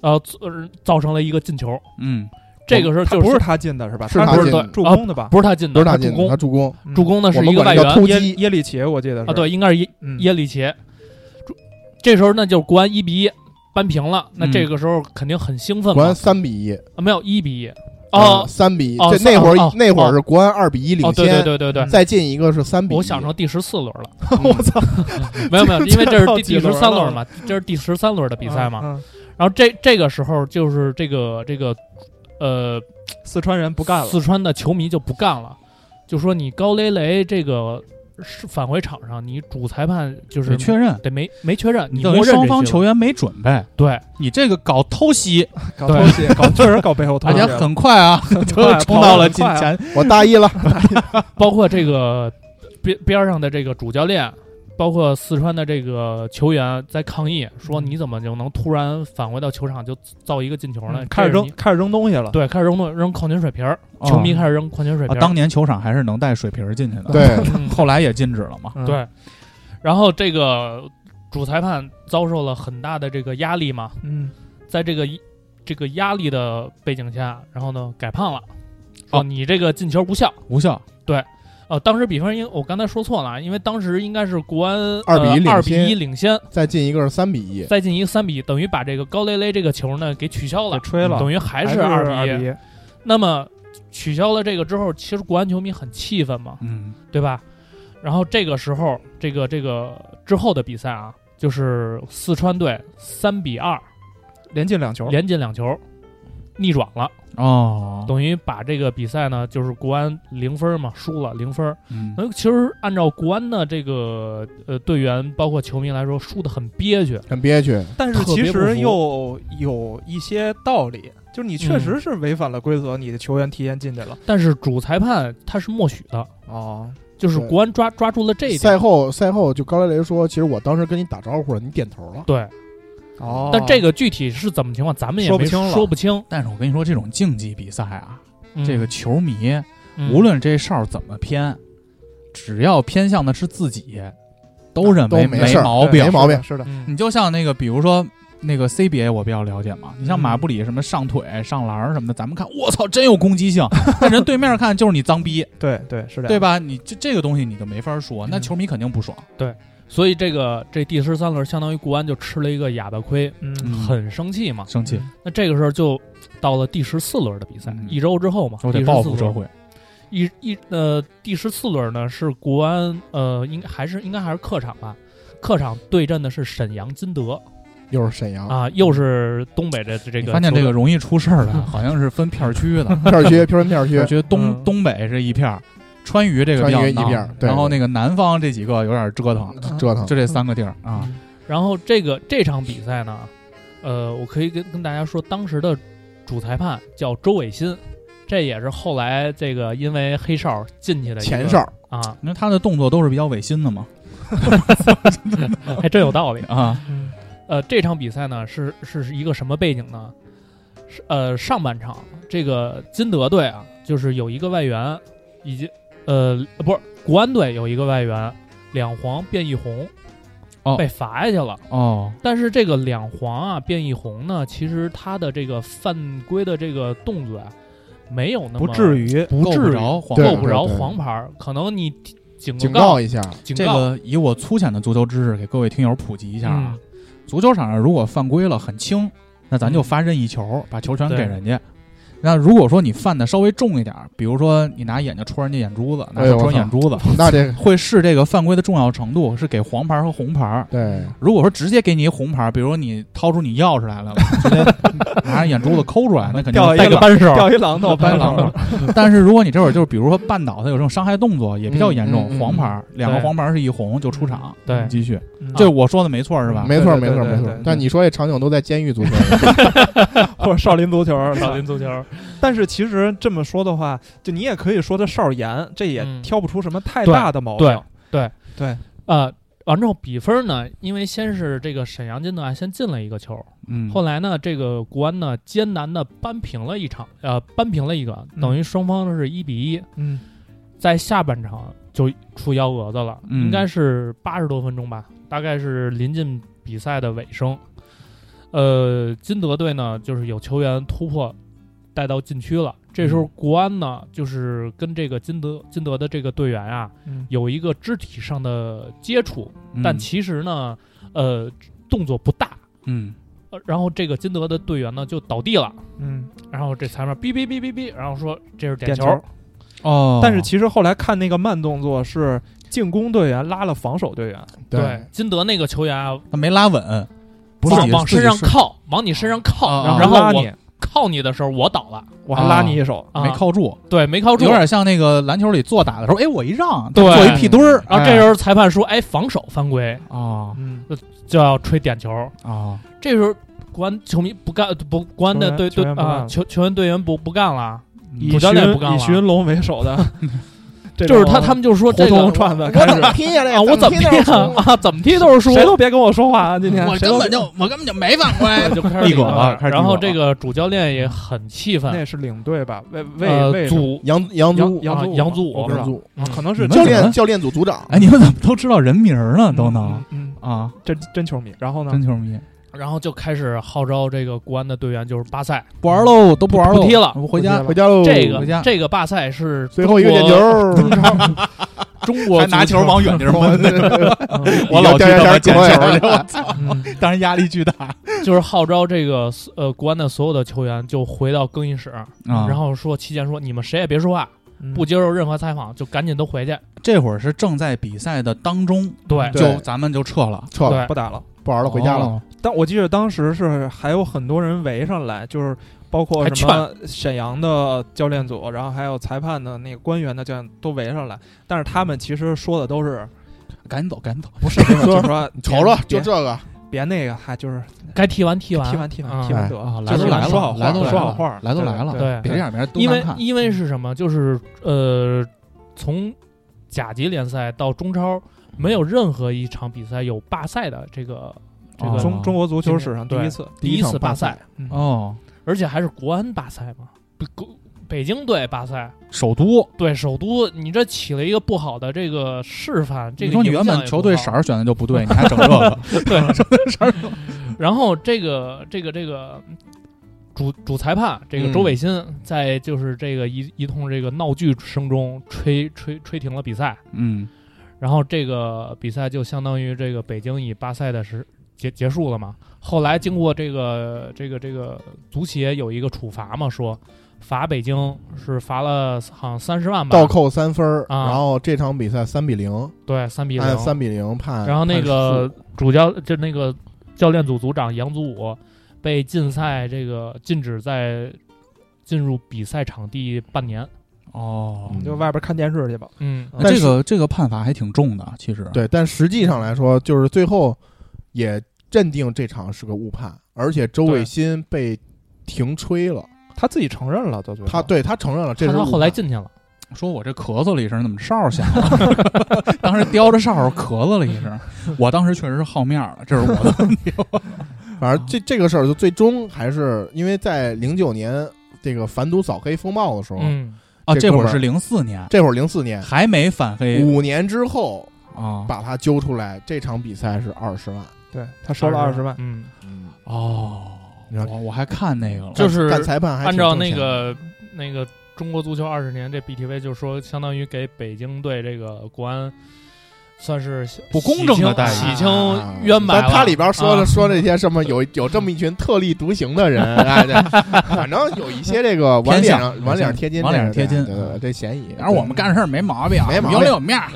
呃，呃造成了一个进球。嗯，这个时候就他不是他进的是吧？是他助攻的吧？不是他进的，不是他进的，助攻。他，助攻，嗯。助攻的是一个外援。叫耶耶里奇，我记得是。啊，对，，应该是耶嗯。耶里奇。助这时候那，就是国安一比一扳平了，那嗯。这个时候肯定很兴奋国安。三比一，啊，没有一比一，哦三比一，哦这那会儿哦那会儿是国安二比一领先，对对先，对对对，再进一个是三比一，我想成第十四轮了。我操，没有没有，因为这是第第十三轮嘛，这是第十三轮的比赛嘛。然后这这个时候就是这个这个呃，四川人不干了，四川的球迷就不干了，就说你高雷雷这个是返回场上，你主裁判就是得确认，得没没确认，你等于双方球员没准备，对你这个搞偷袭，搞偷袭，搞确实搞背后偷袭，而且很快啊，就 冲到了近前。我大意了，包括这个边边上的这个主教练，包括四川的这个球员在抗议，说嗯你怎么就能突然返回到球场就造一个进球呢？嗯开始扔开始扔东西了，对，开始扔东扔矿泉水瓶儿，哦球迷开始扔矿泉水啊瓶儿。当年球场还是能带水瓶儿进去的，，对，嗯后来也禁止了嘛。嗯对，然后这个主裁判遭受了很大的这个压力嘛，嗯，在这个这个压力的背景下，然后呢改判了，哦说你这个进球无效。无效，呃，当时比分因为我刚才说错了啊，因为当时应该是国安2比1领先二比一领先，再进一个是三比一，再进一个三比一，等于把这个高雷雷这个球呢给取消了，吹了，等于还还是二二比一。一，那么取消了这个之后，其实国安球迷很气愤嘛，嗯，对吧？然后这个时候，这个这个之后的比赛啊，就是四川队三比二连进两球，连进两球，逆转了，哦，等于把这个比赛呢，就是国安零分嘛，输了零分。嗯那其实按照国安的这个呃队员包括球迷来说，输的很憋屈。很憋屈，但是其实又有一些道理，就是你确实是违反了规则，你的球员提前进去了。但是主裁判他是默许的，哦，就是国安抓抓住了这一点赛。后赛后就高雷雷说，其实我当时跟你打招呼了，你点头了，对，哦，但这个具体是怎么情况，咱们也没说不清了说不清。但是我跟你说，这种竞技比赛啊，嗯这个球迷嗯无论这哨怎么偏，只要偏向的是自己，都认为没事儿毛病没。毛病是的，嗯你就像那个，比如说那个 CBA，我比较了解嘛。你像嗯马布里什么上腿、上篮儿什么的，咱们看，我操，真有攻击性。但人对面看就是你脏逼，对对是的，对？吧？你这这个东西你就没法说，那嗯球迷肯定不爽。所以这个这第十三轮相当于国安就吃了一个哑巴亏，很生气嘛。生气，那这个时候就到了第十四轮的比赛，嗯一周之后嘛，我得第14轮。报复社会。一一呃，第十四轮呢是国安呃，应该还是应该还是客场吧，客场对阵的是沈阳金德又是沈阳啊，又是东北的这个。发现这个容易出事儿的，好像是分片儿区的。片儿区，片儿片儿区我，觉得东嗯东北是一片儿，川渝这个比较一闹片儿对然后那个南方这几个有点折腾，折腾就这三个地儿啊。然后这个这场比赛呢，呃，我可以跟跟大家说，当时的主裁判叫周伟新，这也是后来这个因为黑哨进去的前哨，啊，因为他的动作都是比较违心的嘛。还真有道理。啊，呃，这场比赛呢是是是一个什么背景呢？是呃上半场这个金德队啊，就是有一个外援，以及呃不是国安队有一个外援，两黄变一红，哦被罚下去了。哦，但是这个两黄啊变一红呢，其实他的这个犯规的这个动作啊，没有那么不至于，够不至于不着黄对够不着对黄牌儿，可能你警警告告一下，这警告个以我粗浅的足球知识给各位听友普及一下啊嗯。足球场上如果犯规了很轻，那咱就发任意球，把球权给对人家。那如果说你犯的稍微重一点儿，比如说你拿眼睛戳人家眼珠子，拿手戳眼珠子，那这 会视这个犯规的重要程度，是给黄牌和红牌。对。如果说直接给你一红牌，比如说你掏出你钥匙来了，直接拿着眼珠子抠出来，那肯定掉一带个个扳手，掉一榔头，掰榔头，但是如果你这会儿就是比如说绊倒他有这种伤害动作，也比较严重，嗯嗯嗯。黄牌两个黄牌是一红就出场。对继续，嗯。这我说的没错是吧？没错没错没错。但你说这场景都在监狱足球，或者少林足球，少林足球，但是其实这么说的话，就你也可以说他哨严，这也嗯挑不出什么太大的毛病。对对，呃，完之后比分呢，因为先是这个沈阳金德啊先进了一个球，嗯，后来呢，这个国安呢艰难的扳平了一场，呃，扳平了一个，嗯等于双方是一比一，嗯，在下半场就出幺蛾子了，嗯应该是八十多分钟吧，大概是临近比赛的尾声，呃，金德队呢就是有球员突破带到禁区了，这时候国安呢就是跟这个金德金德的这个队员啊嗯。有一个肢体上的接触，嗯。但其实呢，呃，动作不大。嗯。呃然后这个金德的队员呢就倒地了，嗯，然后这裁判哔哔哔哔哔，然后说这是球，点球。哦，但是其实后来看那个慢动作是进攻队员拉了防守队员，对，金德那个球员啊，他没拉稳，不是往往身上靠，往你身上靠，啊然后我拉你，靠你的时候我倒了，我还拉你一手，啊没靠住，对，没靠住，有点像那个篮球里坐打的时候，哎，我一让，对。做一屁墩儿，然后这时候裁判说，哎，防守犯规，啊。嗯，就要吹点球。啊，这时候国安球迷不干，不国安的球员队队啊，球员不干了。球球员队员不不干了，以主教练徐不干了。以徐云龙为首的，这 就是他他们就说这个同串子开始，踢呀啊，我怎么踢啊啊，怎么踢都是输，谁都别跟我说话啊！今天我根本就我根本就没犯规，就开始了然后这个主教练也很气愤，那是领队吧？为为组杨杨杨祖啊杨祖杨组我不知道可能是教练教练组组长，哎，你们怎么都知道人名儿呢？都能啊，真真球迷。然后呢真？球迷然后就开始号召这个国安的队员就是巴塞，不玩喽，都不玩喽，不踢了。我回家回家喽。这个这个巴塞是最后一个点球，中国还拿足球往远地儿 我老去他妈捡球 去，去我操，嗯。当然压力巨大。就是号召这个呃国安的所有的球员就回到更衣室，啊。然后说期间说你们谁也别说话，嗯。不接受任何采访，就赶紧都回去。这会儿是正在比赛的当中，对。对就咱们就撤了，撤了，不打了。不玩了，回家了。哦。但我记得当时是还有很多人围上来，就是包括还什么沈阳的教练组，然后还有裁判的那个官员的教练都围上来，但是他们其实说的都是赶紧走，赶紧走。不是，就是说你瞅瞅，就别这个，别那个，还就是该踢完踢完，踢完踢完啊踢完得来都来了，说好话来都说好话，来都来了，对别这样，别人都因为。因为是什么？就是呃，从甲级联赛到中超，没有任何一场比赛有罢赛的这个这哦。个中中国足球史上第一次，第一次罢赛，嗯。哦，而且还是国安罢赛嘛，北北京队罢赛，首都，对首都，你这起了一个不好的这个示范。这个你说你原本球队色儿选的就不对，你还整这个，对，然后这个这个这个主主裁判这个嗯。周伟新在就是这个一一通这个闹剧声中吹吹吹停了比赛，嗯然后这个比赛就相当于这个北京以罢赛的时结结束了嘛。后来经过这个这个这个足协有一个处罚嘛，说罚北京是罚了好像三十万吧，倒扣三分儿，啊然后这场比赛三比零，对三比零按，三比零判。然后那个主教就那个教练组组长杨祖武被禁赛，这个禁止在进入比赛场地半年。哦，就外边看电视去吧。嗯。那这个这个判罚还挺重的，其实。对，但实际上来说，就是最后也认定这场是个误判，而且周伟新被停吹了，他自己承认了，到最后他对他承认了，这他他后来进去了，说我这咳嗽了一声，怎么哨儿响了？当时叼着哨儿咳嗽了一声，我当时确实是好面儿了，这是我的问题。反正这这个事儿就最终还是因为在零九年这个反赌扫黑风暴的时候，嗯，啊，这会儿是零四年，这会儿零四年，还没反黑五年之后啊。把他揪出来，这场比赛是二十万，对他收了二十万，嗯，嗯，哦，我我还看那个了，就是干裁判还按照那个那个中国足球二十年这 BTV 就说，相当于给北京队这个国安算是不公正的待遇洗清啊冤白了。他里边说的啊说这些什么有有这么一群特立独行的人，哎，对反正有一些这个往脸上往脸上贴金，往脸上贴金对对对，这嫌疑。然后我们干事儿没毛病，没毛病有里有面儿。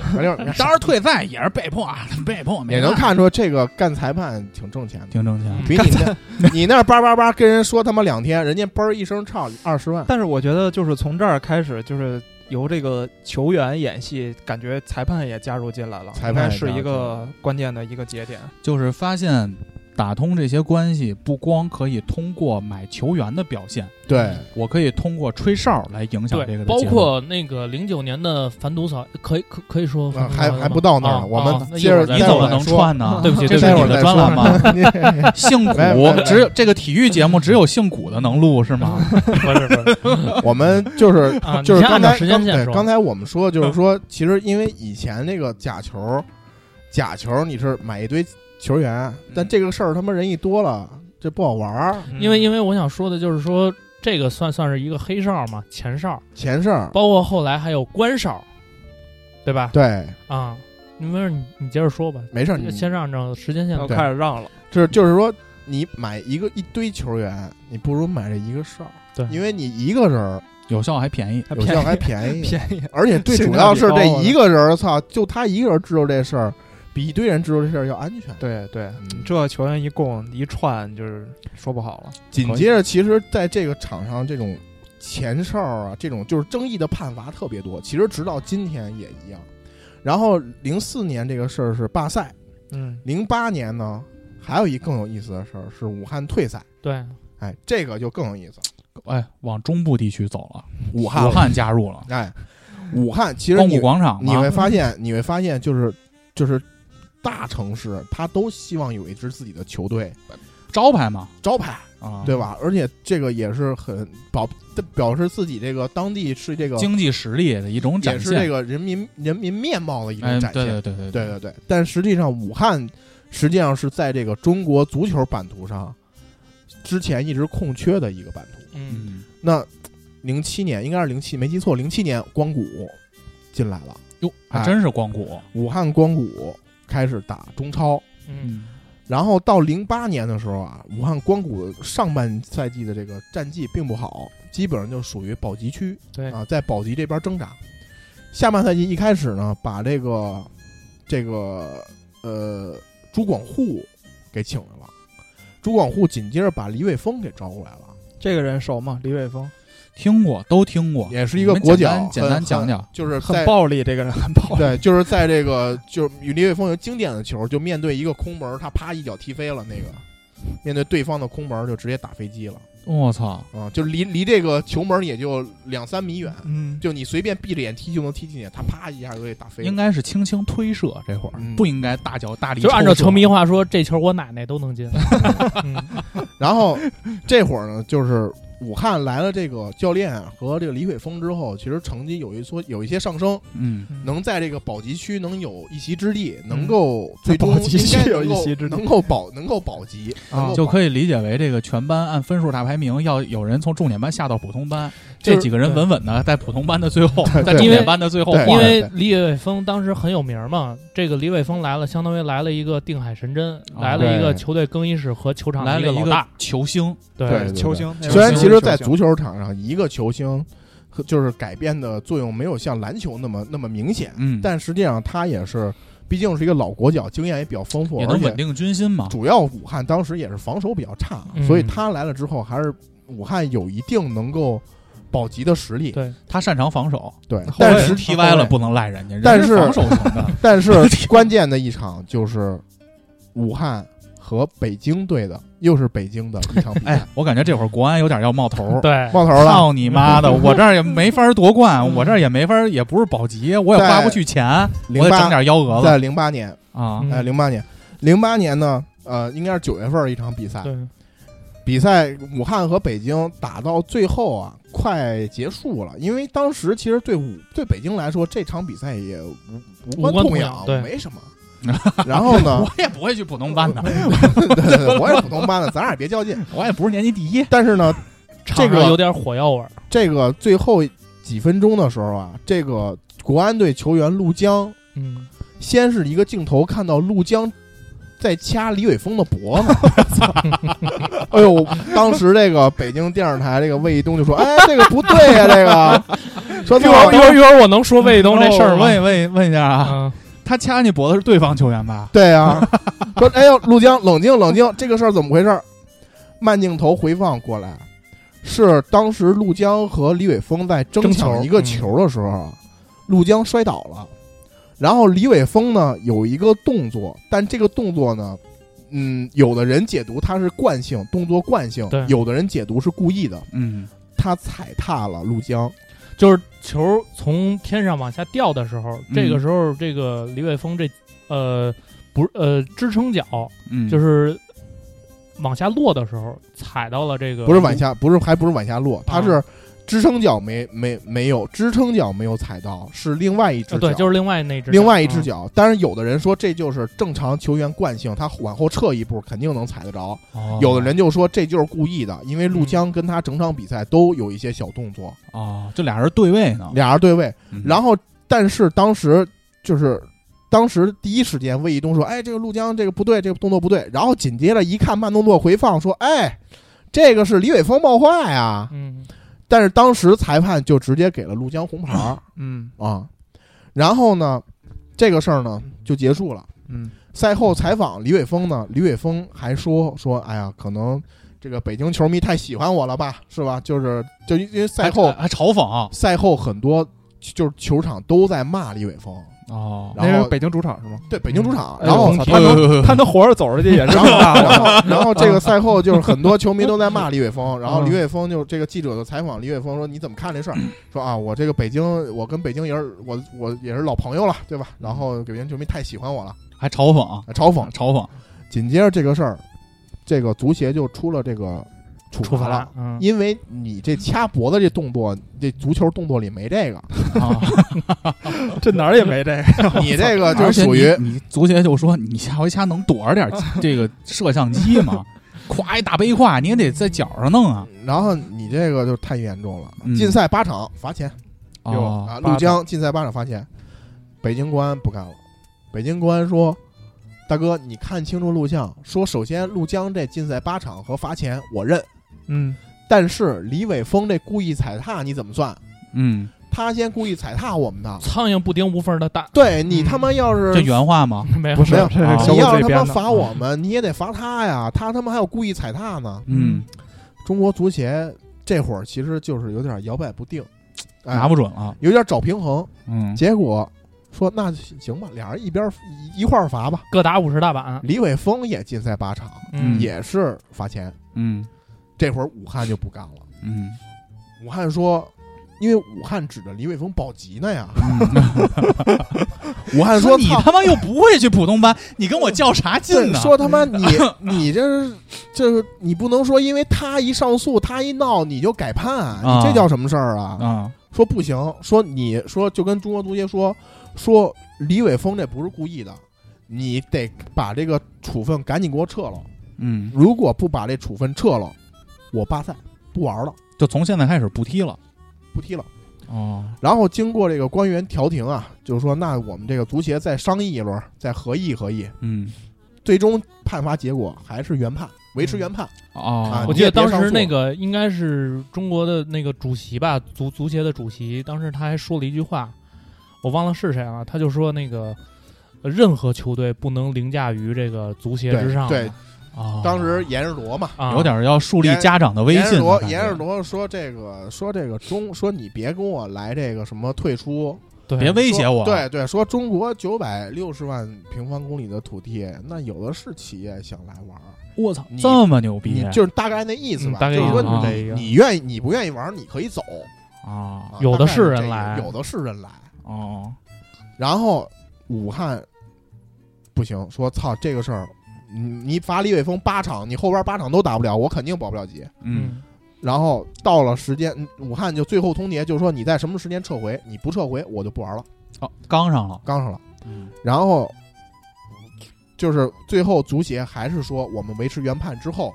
当时退赛也是被迫，被迫也能看出这个干裁判挺挣钱的，挺挣钱。嗯比你那你那叭叭叭跟人说他妈两天，人家嘣一声唱二十万，但是我觉得就是从这儿开始，就是由这个球员演戏，感觉裁判也加入进来了，裁判是一个关键的一个节点。就是发现打通这些关系，不光可以通过买球员的表现，对，我可以通过吹哨来影响这对个，包括那个零九年的反赌草，可以可可以说还还不到那儿啊，我们接着你怎么能串呢？对不起这是对不起你的专栏吗？姓古只有这个体育节目只有姓古的能录是吗？不是不是我们就是啊，就是刚才时间线说。刚才我们说就是说，其实因为以前那个假球，假球你是买一堆球员，但这个事儿他妈人一多了，这不好玩儿。因为因为我想说的就是说，这个算算是一个黑哨嘛，前哨，前哨，包括后来还有官哨，对吧？对，啊，你没事，你你接着说吧。没事儿，你先让让时间线都开始让了。就是就是说，你买一个一堆球员，你不如买这一个哨，对。因为你一个人有效还便宜，有效还便宜，便宜，而且最主要是这一个人，操，就他一个人知道这事儿，比一堆人知道这事儿要安全。对对，嗯这球员一共一串，就是说不好了。紧接着，其实在这个场上，这种前哨啊，这种就是争议的判罚特别多。其实直到今天也一样。然后零四年这个事儿是罢赛，嗯，零八年呢还有一更有意思的事儿是武汉退赛。对，哎，这个就更有意思。哎，往中部地区走了，武汉，武汉加入了，哎，武汉其实光你谷广场你会发现，你会发现就是就是大城市，他都希望有一支自己的球队招牌嘛，招牌，啊，对吧？而且这个也是很表表示自己这个当地是这个经济实力的一种展现，是这个人民人民面貌的一种哎，展现。对对对对对对对但实际上，武汉实际上是在这个中国足球版图上之前一直空缺的一个版图。嗯，嗯，那零七年应该是零七，没记错，零七年光谷进来了，哟，还哎真是光谷，武汉光谷开始打中超。嗯，然后到零八年的时候啊，武汉光谷上半赛季的这个战绩并不好，基本上就属于保级区对，啊，在保级这边挣扎。下半赛季一开始呢，把这个这个呃朱广沪给请来了，朱广沪紧接着把李伟峰给招过来了，这个人熟吗？李伟峰听过都听过，也是一个国脚，简单简单讲讲，就是很暴力，这个人很暴力。对，就是在这个就是与李伟峰有经典的球，就面对一个空门，他啪一脚踢飞了那个，面对对方的空门就直接打飞机了。我操，啊，就离离这个球门也就两三米远，嗯，就你随便闭着眼踢就能踢进去，他啪一下就给打飞了。应该是轻轻推射，这会儿嗯不应该大脚大力，就按照球迷，话说，这球我奶奶都能进。嗯然后这会儿呢，就是武汉来了这个教练和这个李伟峰之后，其实成绩有一说有一些上升，嗯，能在这个保级区能有一席之地，能够最终保级区应该有能够一席之地能够保能够保级，啊就可以理解为这个全班按分数大排名，要有人从重点班下到普通班，就是这几个人稳稳的在普通班的最后，在重点班的最后，因为李伟峰当时很有名嘛，这个李伟峰来了，相当于来了一个定海神针，啊来了一个球队更衣室和球场来了一个大。球星，对对球星。虽然其实，在足球场上，一个球星就是改变的作用没有像篮球那么那么明显，嗯，但实际上他也是，毕竟是一个老国脚，经验也比较丰富，也能稳定军心嘛。主要武汉当时也是防守比较差，嗯。所以他来了之后，还是武汉有一定能够保级的实力。对，他擅长防守，对，但是踢歪了不能赖人家，人但是是防守型的，但是 关键的一场就是武汉和北京队的，又是北京的一场比赛哎，，我感觉这会儿国安有点要冒头。对，冒头了。操你妈的！我这儿也没法夺冠，我这儿也没法，也不是保级，我也花不去钱，我也整点幺蛾子在子零八年，啊！嗯哎，零八年，零八年呢，呃，应该是九月份儿一场比赛，对，比赛武汉和北京打到最后啊，快结束了。因为当时其实对武对北京来说，这场比赛也无无关痛痛痒没什么。然后呢 我，也不会去普通班的，对对对我也普通班的，咱俩也别较劲。我也不是年级第一。但是呢，这个有点火药味儿。这个最后几分钟的时候啊，这个国安队球员陆江嗯，先是一个镜头看到陆江在掐李伟峰的脖子，哎呦！当时这个北京电视台这个魏一东就说：“哎，这个不对呀、这个 说一会儿一会儿一会儿我能说魏一东这事儿吗？我问问问一下啊，嗯，他掐你脖子是对方球员吧？对呀、说哎呦，陆江冷静冷静，这个事儿怎么回事？”慢镜头回放过来，是当时陆江和李伟峰在争抢一个球的时候啊，陆江摔倒了，然后李伟峰呢有一个动作，但这个动作呢，嗯，有的人解读他是惯性动作惯性对，有的人解读是故意的，嗯，他踩踏了陆江，就是球从天上往下掉的时候，嗯。这个时候这个李伟峰这呃不是呃支撑脚嗯，就是往下落的时候踩到了这个不是往下，不是还不是往下落，他是支撑脚没没没有支撑脚没有踩到，是另外一只脚，呃对，就是另外那只，另外一只嗯。脚。但是有的人说这就是正常球员惯性，他往后撤一步肯定能踩得着。哦有的人就说这就是故意的，因为陆江跟他整场比赛都有一些小动作，哦，这俩人对位呢，俩人对位。嗯然后，但是当时就是当时第一时间魏一东说：“哎，这个陆江这个不对，这个动作不对。”然后紧接着一看慢动作回放，说：“哎，这个是李伟峰爆坏呀。嗯，”但是当时裁判就直接给了陆江红牌儿嗯啊。然后呢，这个事儿呢就结束了。嗯赛后采访李伟峰呢，李伟峰还说说：“哎呀，可能这个北京球迷太喜欢我了吧，是吧？就是就因为赛后还还嘲讽赛后很多就是球场都在骂李伟峰。”哦，然后那是北京主场是吗？对北京主场，哎然后他能 他能活着走出去也是然后然后 然后这个赛后就是很多球迷都在骂李伟峰，然后嗯李伟峰就这个记者的采访，李伟峰说你怎么看这事儿？说啊，我这个北京，我跟北京也是我我也是老朋友了，对吧？然后北京球迷太喜欢我了，还嘲讽嘲讽。嘲讽，紧接着这个事儿，这个足协就出了这个处处罚了因为你这掐脖子这动作，这足球动作里没这个，啊，这哪儿也没这个。你这个 就是属于你你足协就说你下回掐能躲着点这个摄像机吗？咵一大背胯，你也得在脚上弄啊！然后你这个就太严重了，嗯禁赛八场罚钱。哦啊，八陆江禁赛八场罚钱，北京国安不干了。北京国安说：“大哥，你看清楚录像，说首先陆江这禁赛八场和罚钱我认，嗯。但是李伟峰这故意踩踏你怎么算？嗯，他先故意踩踏我们的，苍蝇不叮无缝的蛋，对你他妈要是这原话吗？没有。不是没有你要是他妈罚我们，你也得罚他呀，他他妈还有故意踩踏呢。嗯，中国足协这会儿其实就是有点摇摆不定，哎拿不准了。有点找平衡，嗯，结果说那行吧，俩人一边一一块儿罚吧。各打五十大板，李伟峰也禁赛八场，嗯，也是罚钱。嗯这会儿武汉就不干了，嗯武汉说，因为武汉指着李伟峰保级呢呀。武汉说你他妈又不会去普通班，你跟我较啥劲呢？说他妈你 你这是这是你不能说因为他一上诉他一闹你就改判，啊你这叫什么事儿啊？啊，说不行，说你说就跟中国足协说说李伟峰这不是故意的，你得把这个处分赶紧给我撤了。嗯，如果不把这处分撤了，我罢赛不玩了，就从现在开始不踢了。不踢了。哦，然后经过这个官员调停啊，就是说那我们这个足协再商议一轮，再合议合议，嗯，最终判罚结果还是原判，维持原判。哦啊，我记得当时那个应该是中国的那个主席吧，足足协的主席，当时他还说了一句话，我忘了是谁了，他就说那个呃任何球队不能凌驾于这个足协之上对的，哦。当时严世铎嘛，啊，有点要树立家长的威信的感觉。严世铎说这个说这个中说你别跟我来这个什么退出，对。别威胁我。对对，说中国九百六十万平方公里的土地，那有的是企业想来玩，我操，这么牛逼。就是大概那意思吧，嗯大概就是说意思你这个你愿意你不愿意玩，你可以走，啊。啊有的是人来。有的是人来。哦，然后武汉不行，说操这个事儿，你你罚李伟峰八场，你后边八场都打不了，我肯定保不了级。嗯，然后到了时间，嗯武汉就最后通牒，就是说你在什么时间撤回，你不撤回我就不玩了，哦，刚上了。刚上了。嗯然后就是最后足协还是说我们维持原判之后，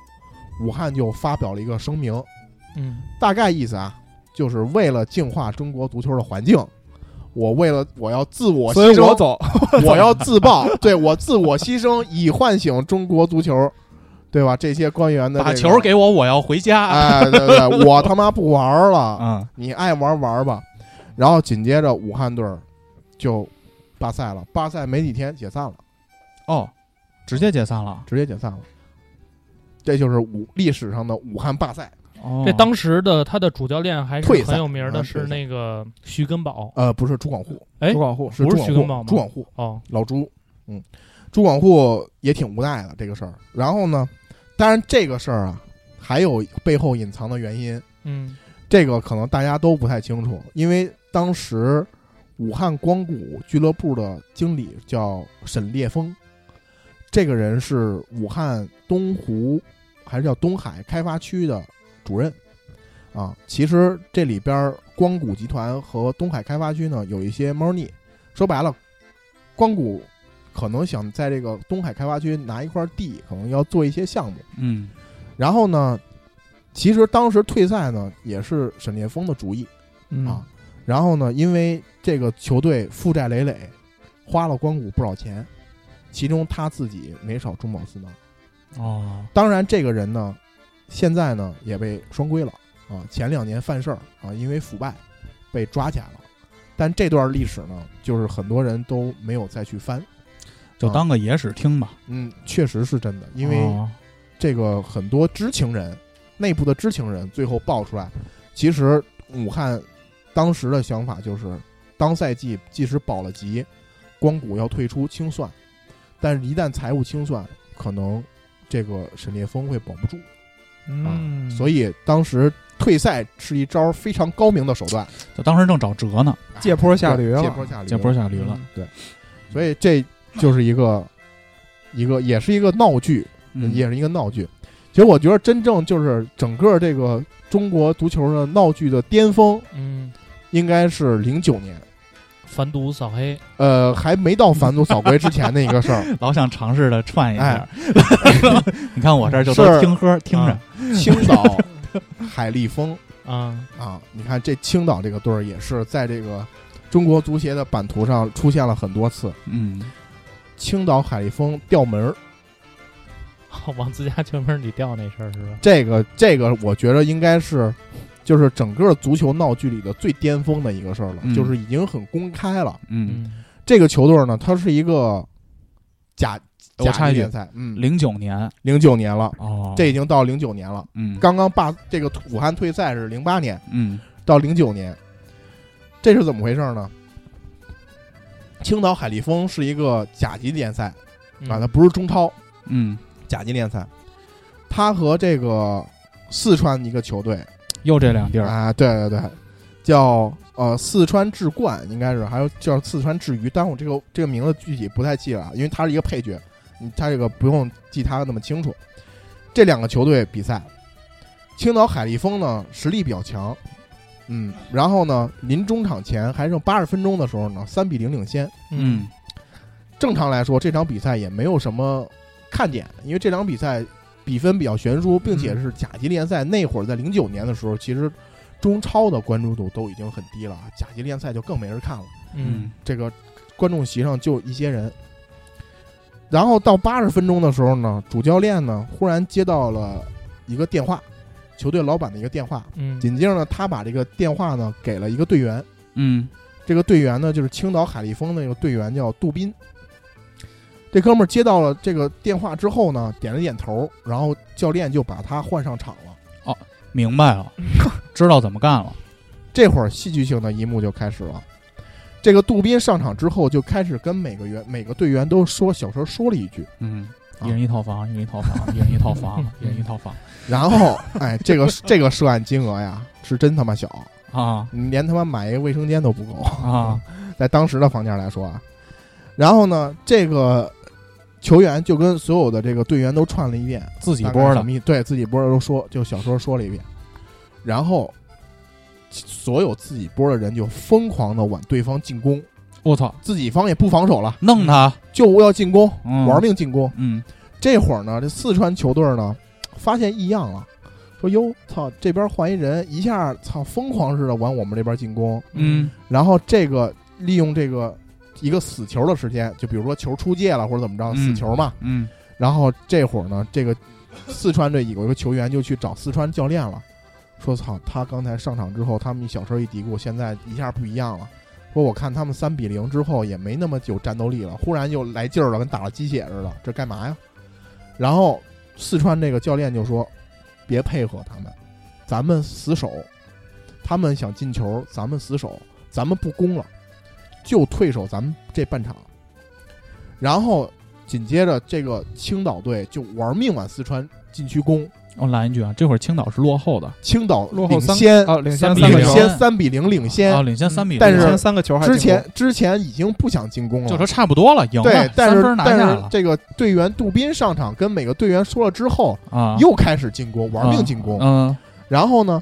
武汉就发表了一个声明，嗯大概意思啊，就是为了净化中国足球的环境。我为了我要自我所牺牲，以 我走，我要自爆，对我自我牺牲，以唤醒中国足球，对吧？这些官员的、这把、球给我，我要回家。哎，对对，我他妈不玩了，嗯，你爱玩玩吧。然后紧接着武汉队就罢赛了，罢赛没几天解散了，哦，直接解散了。直接解散了。这就是武历史上的武汉罢赛。哦，这当时的他的主教练还是很有名的，是那个徐根宝。呃，不是朱广沪，哎朱，广沪不是是朱广沪，徐根宝吗？朱广沪哦，老朱，嗯，朱广沪也挺无奈的这个事儿。然后呢，当然这个事儿啊，还有背后隐藏的原因，嗯。这个可能大家都不太清楚，因为当时武汉光谷俱乐部的经理叫沈烈峰，这个人是武汉东湖还是叫东海开发区的主任。啊，其实这里边儿光谷集团和东海开发区呢有一些猫腻。说白了，光谷可能想在这个东海开发区拿一块地，可能要做一些项目。嗯然后呢，其实当时退赛呢也是沈烈峰的主意嗯啊。然后呢，因为这个球队负债累累，花了光谷不少钱，其中他自己没少中饱私囊。哦，当然，这个人呢，现在呢也被双规了啊。前两年犯事儿啊，因为腐败被抓起来了。但这段历史呢，就是很多人都没有再去翻。就当个野史听吧。嗯，确实是真的，因为哦这个很多知情人，内部的知情人最后爆出来，其实武汉当时的想法就是，当赛季即使保了级，光谷要退出清算，但是一旦财务清算，可能这个沈烈峰会保不住。嗯，所以当时退赛是一招非常高明的手段，他当时正找辙呢，借坡下驴了，借坡下驴，借坡下驴了。嗯对，所以这就是一个 一个也是一个闹剧，嗯。也是一个闹剧。其实我觉得真正就是整个这个中国足球的闹剧的巅峰，嗯，应该是零九年，反赌扫黑，呃，还没到反赌扫黑之前的一个事儿。老想尝试的串一下。哎。你看我这儿就听喝听着。啊，青岛海力丰 啊，啊，你看这青岛这个队儿也是在这个中国足协的版图上出现了很多次。嗯，青岛海力丰调门儿，往自家球门里掉那事儿是吧？这个这个，我觉得应该是就是整个足球闹剧里的最巅峰的一个事儿了，嗯。就是已经很公开了。嗯，嗯，这个球队呢，它是一个甲甲我插一句级联赛，嗯，零九年。零九年了，哦，这已经到零九年了。嗯。刚刚罢这个武汉退赛是零八年嗯。到零九年，这是怎么回事呢？青岛海力丰是一个甲级联赛嗯。啊，它不是中超，嗯，甲级联赛。它和这个四川一个球队又这两地儿，啊，对对对，叫呃四川智冠，应该是还有叫四川智鱼，但我这个这个名字具体不太记了啊，因为他是一个配角，你他这个不用记他那么清楚。这两个球队比赛，青岛海力丰呢实力比较强，嗯，然后呢临中场前还剩八十分钟的时候呢，三比零领先。嗯正常来说，这场比赛也没有什么看点，因为这场比赛比分比较悬殊，并且是甲级联赛。那会儿在零九年的时候，其实中超的关注度都已经很低了，甲级联赛就更没人看了。嗯这个观众席上就一些人。然后到八十分钟的时候呢，主教练呢忽然接到了一个电话，球队老板的一个电话。嗯紧接着呢，他把这个电话呢给了一个队员，嗯这个队员呢就是青岛海力丰的那个队员叫杜斌。这哥们儿接到了这个电话之后呢，点了点头，然后教练就把他换上场了。哦明白了，知道怎么干了。这会儿戏剧性的一幕就开始了。这个杜宾上场之后，就开始跟每个员每个队员都说小声说了一句，嗯，啊一人一套房，一人一套房，一人一套房，一人一套房 然后哎，这个这个涉案金额呀是真他妈小，啊你连他妈买一个卫生间都不够，啊！在当时的房价来说啊。然后呢，这个球员就跟所有的这个队员都串了一遍，自己大概波的对自己波的都说，就小说说了一遍，然后所有自己波的人就疯狂的往对方进攻，我操，自己方也不防守了，弄他！就要进攻，嗯。玩命进攻。嗯。这会儿呢，这四川球队呢发现异样了，说哟操，这边换一人，一下操疯狂似的往我们这边进攻，嗯。然后这个利用这个一个死球的时间，就比如说球出界了或者怎么着，嗯死球嘛。嗯然后这会儿呢，这个四川队有一个球员就去找四川教练了，说操，他刚才上场之后，他们一小声一嘀咕，现在一下不一样了。说我看他们三比零之后也没那么有战斗力了，忽然又来劲儿了，跟打了鸡血似的，这干嘛呀？然后四川这个教练就说：“别配合他们，咱们死守。他们想进球，咱们死守，咱们不攻了，就退守咱们这半场。”然后紧接着这个青岛队就玩命往四川禁区攻，我拦一句啊，这会儿青岛是落后的，青岛落后三领先啊，领三比零先三领先三比零领先。啊，，领先三比零，但是领先三个球还之前之前已经不想进攻了，就说差不多了，赢了，对，但是三分拿但是下了这个队员杜斌上场跟每个队员说了之后，啊，又开始进攻，玩命进攻。嗯。然后呢，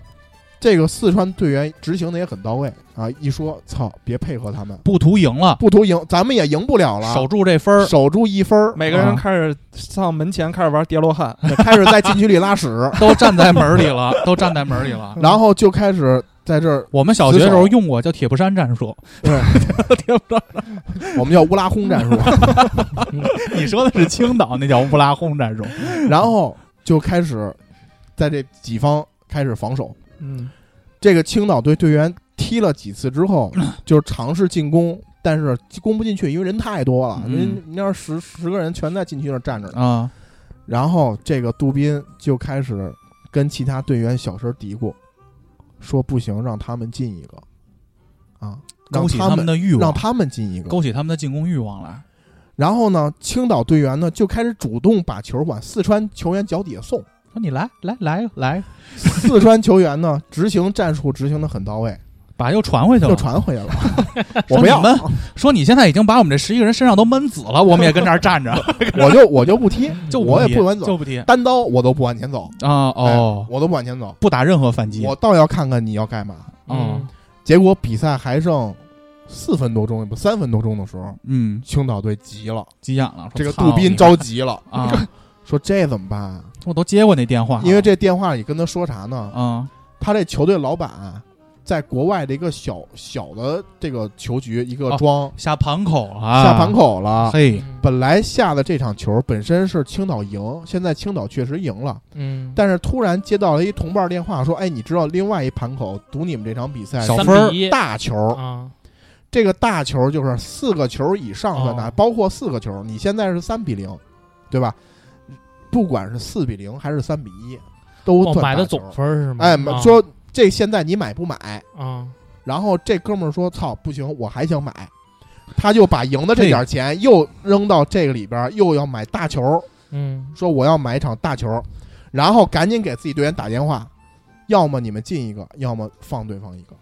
这个四川队员执行的也很到位啊！一说操，别配合他们，不图赢了，不图赢，咱们也赢不了了，守住这分儿，守住一分儿，每个人啊。开始上门前开始玩叠罗汉，开始在禁区里拉屎，都站在门里了，都站在门里了。然后就开始在这儿，我们小学的时候用过叫铁布衫战术，对，铁布衫。我们叫乌拉轰战术，你说的是青岛那叫乌拉轰战术，然后就开始在这己方开始防守。嗯，这个青岛队队员踢了几次之后，就尝试进攻，但是攻不进去，因为人太多了。嗯人你要是十十个人全在禁区那儿站着呢，啊，然后这个杜宾就开始跟其他队员小声嘀咕，说不行，让他们进一个，啊，让勾起他他们的欲望让他们进一个。勾起他们的进攻欲望来。然后呢，青岛队员呢就开始主动把球往四川球员脚底下送。说你来来来来，四川球员呢执行战术执行的很到位，把又传回去了，又传回去了。我不要，说你们说你现在已经把我们这十一个人身上都闷紫了，我们也跟这儿站着，我就我就不踢，就我也不往走，就不踢单刀我都不往前走啊哎哦，我都不往前走，不打任何反击。我倒要看看你要干嘛。嗯，结果比赛还剩四分多钟，不三分多钟的时候，嗯，青岛队急了，急眼了，这个杜宾着急了啊，说这怎么办啊？我都接过那电话，因为这电话里跟他说啥呢？啊他这球队老板啊在国外的一个小小的这个球局一个哦庄下盘口了，下盘口了。嘿，本来下的这场球本身是青岛赢，现在青岛确实赢了，嗯，但是突然接到了一同伴电话说：“哎，你知道另外一盘口赌你们这场比赛小分大球，啊，这个大球就是四个球以上的拿，哦。包括四个球。你现在是三比零，对吧？不管是四比零还是三比一，都哦，买的总分是吗？哎，啊说这现在你买不买？啊，然后这哥们儿说：“操，不行，我还想买。”他就把赢的这点钱又扔到这个里边儿，又要买大球，嗯说我要买一场大球，然后赶紧给自己队员打电话，要么你们进一个，要么放对方一个。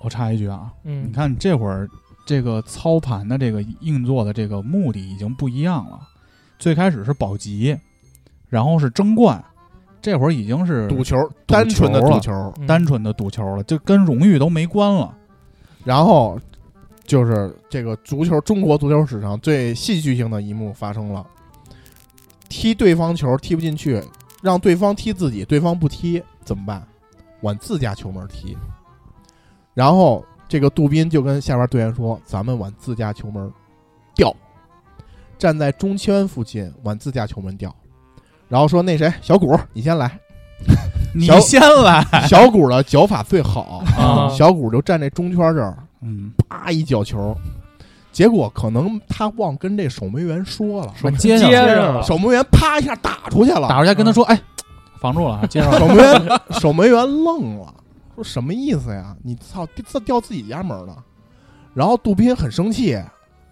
我插一句啊，嗯，你看这会儿这个操盘的这个运作的这个目的已经不一样了，最开始是保级，然后是争冠，这会儿已经是赌球，单纯的赌球，嗯单纯的赌球了，就跟荣誉都没关了。然后就是这个足球，中国足球史上最戏剧性的一幕发生了：踢对方球踢不进去，让对方踢自己，对方不踢怎么办？往自家球门踢。然后这个杜宾就跟下边队员说：“咱们往自家球门掉，站在中圈附近往自家球门调。”然后说：“那谁，小谷，你先来。”你先来，小谷的脚法最好 啊小谷就站这中圈这儿，嗯，啪一脚球，结果可能他忘跟这守门员说了，说接上接了守门员啪一下打出去了，打出去跟他说，哎，防住了啊，接上守门员守门员愣了，说什么意思呀？你操，掉掉自己家门了。然后杜宾很生气，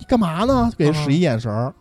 你干嘛呢？给他使一眼神儿。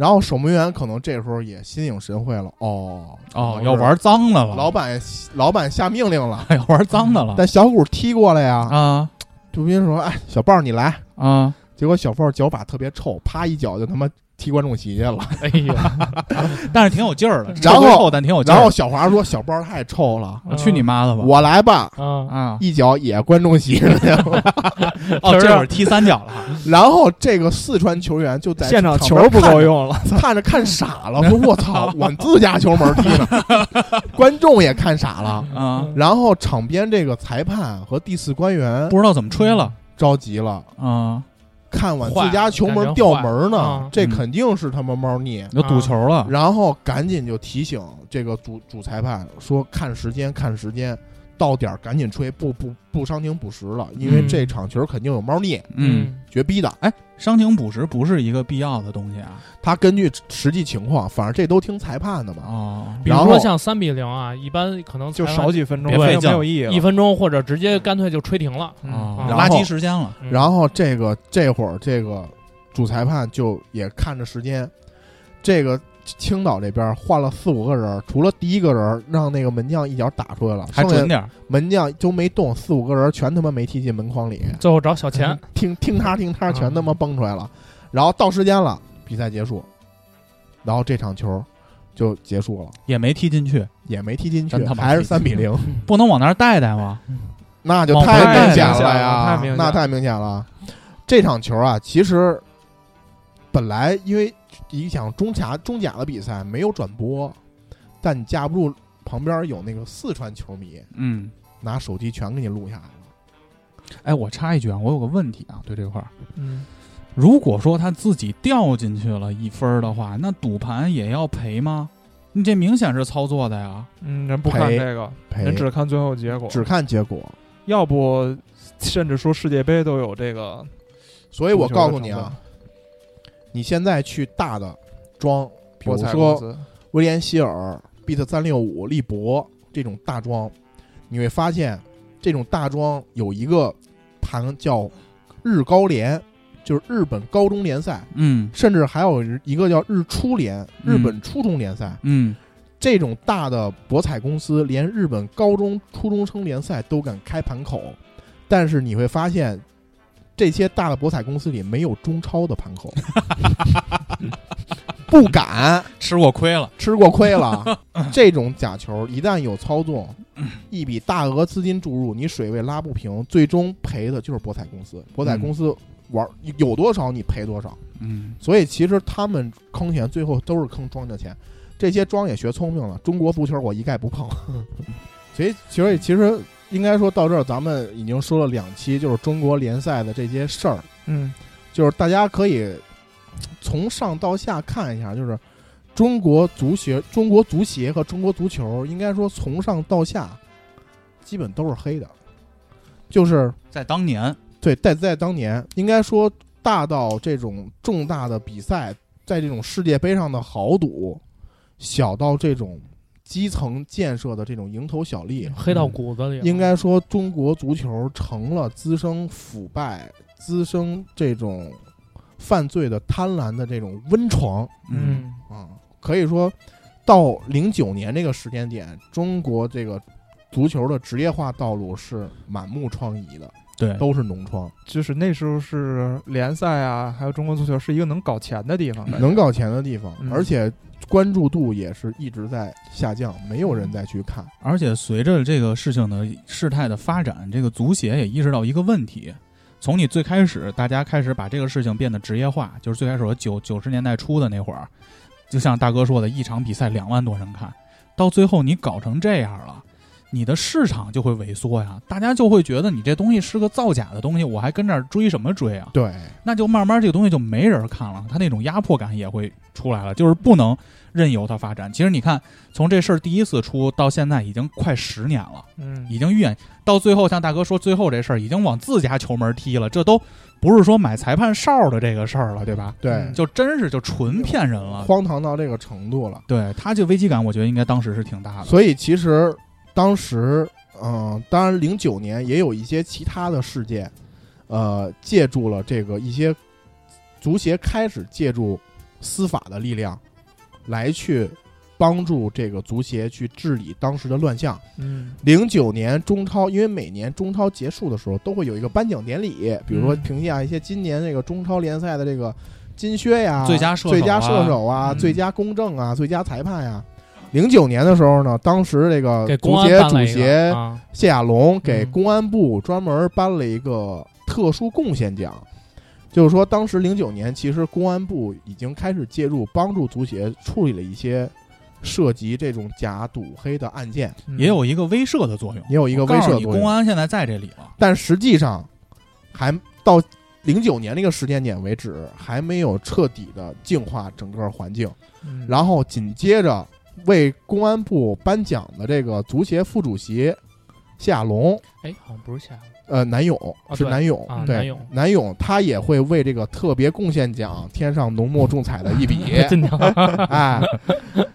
然后守门员可能这时候也心领神会了，哦哦，要玩脏的了，老板老板下命令了，要玩脏的了但小谷踢过来呀。啊杜斌说：“哎，小豹你来。”啊！结果小豹脚法特别臭，啪一脚就他妈踢观众席去了。哎呀，但是挺有劲儿的，然后臭但挺有劲儿。然后小华说：“小包太臭了，我去你妈的吧！我来吧。啊，啊”一脚也观众席去了。哦，这会儿踢三脚了，然后这个四川球员就在现场球不够用了，看着，看着看傻了，说：“我操，往自家球门踢呢！”观众也看傻了。啊，然后场边这个裁判和第四官员不知道怎么吹了着急了，啊，看往自家球门掉门呢，这嗯。肯定是他妈猫腻。有赌球了，然后赶紧就提醒这个主主裁判说：“看时间，看时间，到点儿赶紧吹，不不不伤停补时了，因为嗯。这场球肯定有猫腻，嗯，绝逼的。哎，伤停补时不是一个必要的东西啊，他根据实际情况，反正这都听裁判的嘛。哦，比如说像三比零啊，一般可能就少几分钟，没有意义了。一分钟，或者直接干脆就吹停了。哦，嗯垃圾时间了，嗯然后这个这会儿这个主裁判就也看着时间，这个青岛这边换了四五个人，除了第一个人让那个门将一脚打出来了，还准点，门将都没动，四五个人全他妈没踢进门框里。最后找小钱，听听他听他全他妈蹦出来了，然后到时间了，比赛结束，然后这场球就结束了，也没踢进去，也没踢进去还是踢三比零，不能往那儿带带吗？那就太明显了了呀太明显，了。那太明显了。这场球啊，其实本来因为一场中甲中甲的比赛没有转播，但你架不住旁边有那个四川球迷嗯，拿手机全给你录下来了。哎，我插一句啊，我有个问题啊，对这块儿，嗯，如果说他自己掉进去了一分的话，那赌盘也要赔吗？你这明显是操作的呀。嗯，人不看赔这个，赔人只看最后结果，只看结果，要不甚至说世界杯都有这个，所以我告诉你啊，你现在去大的庄，比如说威廉希尔、Beat 三六五、利博这种大庄，你会发现这种大庄有一个盘叫日高联，就是日本高中联赛，嗯。甚至还有一个叫日初联，嗯。日本初中联赛。嗯，这种大的博彩公司，连日本高中、初中生联赛都敢开盘口，但是你会发现，这些大的博彩公司里没有中超的盘口，不敢吃过亏了。吃过亏了。这种假球一旦有操纵，一笔大额资金注入，你水位拉不平，最终赔的就是博彩公司。博彩公司玩有多少你赔多少，嗯所以其实他们坑钱最后都是坑庄家钱。这些庄也学聪明了，中国足球我一概不碰。所以，所以其实应该说到这儿，咱们已经说了两期，就是中国联赛的这些事儿，嗯，就是大家可以从上到下看一下，就是中国足协、中国足协和中国足球，应该说从上到下基本都是黑的，就是在当年，对，在在当年，应该说大到这种重大的比赛，在这种世界杯上的豪赌，小到这种基层建设的这种蝇头小利，黑到骨子里了。应该说中国足球成了滋生腐败、滋生这种犯罪的贪婪的这种温床。嗯。啊、可以说，到零九年这个时间点，中国这个足球的职业化道路是满目疮痍的，对，都是脓疮。就是那时候是联赛啊，还有中国足球是一个能搞钱的地方，能搞钱的地方，嗯而且关注度也是一直在下降，没有人再去看。而且随着这个事情的事态的发展，这个足协也意识到一个问题：从你最开始大家开始把这个事情变得职业化，就是最开始我九九十年代初的那会儿，就像大哥说的，一场比赛两万多人看，到最后你搞成这样了。你的市场就会萎缩呀，大家就会觉得你这东西是个造假的东西，我还跟这儿追什么追啊？对，那就慢慢这个东西就没人看了，他那种压迫感也会出来了，就是不能任由它发展。其实你看，从这事儿第一次出到现在已经快十年了，嗯，已经远到最后，像大哥说，最后这事儿已经往自家球门踢了，这都不是说买裁判哨的这个事儿了，对吧？对，嗯就真是就纯骗人了。荒唐到这个程度了。对他这危机感，我觉得应该当时是挺大的。所以其实当时，嗯、当然零九年也有一些其他的事件，呃，借助了这个一些足协开始借助司法的力量来去帮助这个足协去治理当时的乱象。嗯零九年中超，因为每年中超结束的时候都会有一个颁奖典礼，比如说嗯评价一些今年这个中超联赛的这个金靴呀、最佳射手啊最佳射手啊、嗯最佳公正啊、最佳裁判呀。零九年的时候呢，当时这个足协主安颁了一个协啊，谢亚龙给嗯。公安部专门颁了一个特殊贡献奖，就是说当时零九年其实公安部已经开始介入，帮助足协处理了一些涉及这种假赌黑的案件，嗯。也有一个威慑的作用，也有一个威慑作用。公。安现在在这里了。但实际上，还到零九年那个时间点为止，还没有彻底的净化整个环境。嗯。然后紧接着为公安部颁奖的这个足协副主席谢亚龙，哎，好像不是夏亚龙，呃，南勇、啊是南勇，对，啊南勇。南勇他也会为这个特别贡献奖添上浓墨重彩的一笔，真的，哎，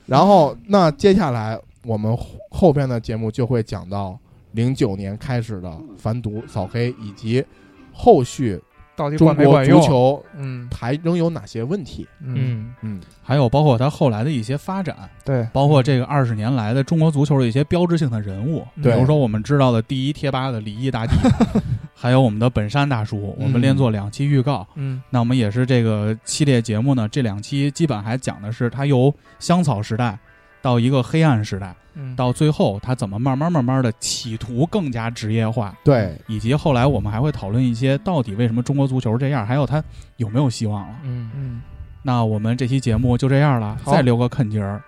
然后那接下来我们后后边的节目就会讲到零九年开始的反赌扫黑，以及后续到底中国管没管用？足球嗯。还仍有哪些问题？嗯，嗯，嗯，还有包括他后来的一些发展，对，包括这个二十年来的中国足球的一些标志性的人物，比如说我们知道的第一贴吧的李毅大帝，还有我们的本山大叔，我们连做两期预告。嗯。那我们也是这个系列节目呢，这两期基本还讲的是他由香草时代到一个黑暗时代，嗯，到最后他怎么慢慢慢慢的企图更加职业化，对，以及后来我们还会讨论一些到底为什么中国足球这样，还有他有没有希望了。嗯嗯，那我们这期节目就这样了，再留个坑节儿。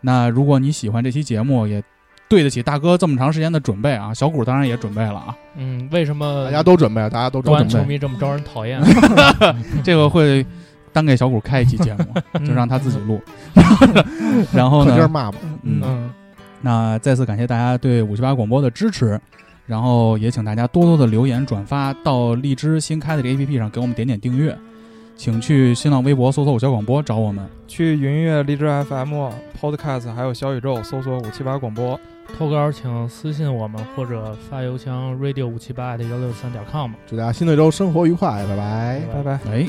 那如果你喜欢这期节目，也对得起大哥这么长时间的准备啊，小谷当然也准备了啊，嗯，为什么大家都准备，大家都准备。球迷这么招人讨厌？这个会单给小谷开一期节目，就让他自己录。然后呢，可劲儿骂吧，嗯，嗯，那再次感谢大家对五七八广播的支持，然后也请大家多多的留言转发到荔枝新开的这个 APP 上给我们点点订阅，请去新浪微博搜索“五小广播”找我们。去云音乐、荔枝 FM、Podcast 还有小宇宙搜索五七八广播。投稿请私信我们或者发邮箱 radio 五七八幺六三点 com。祝大家新的一周生活愉快，拜拜。拜拜。哎，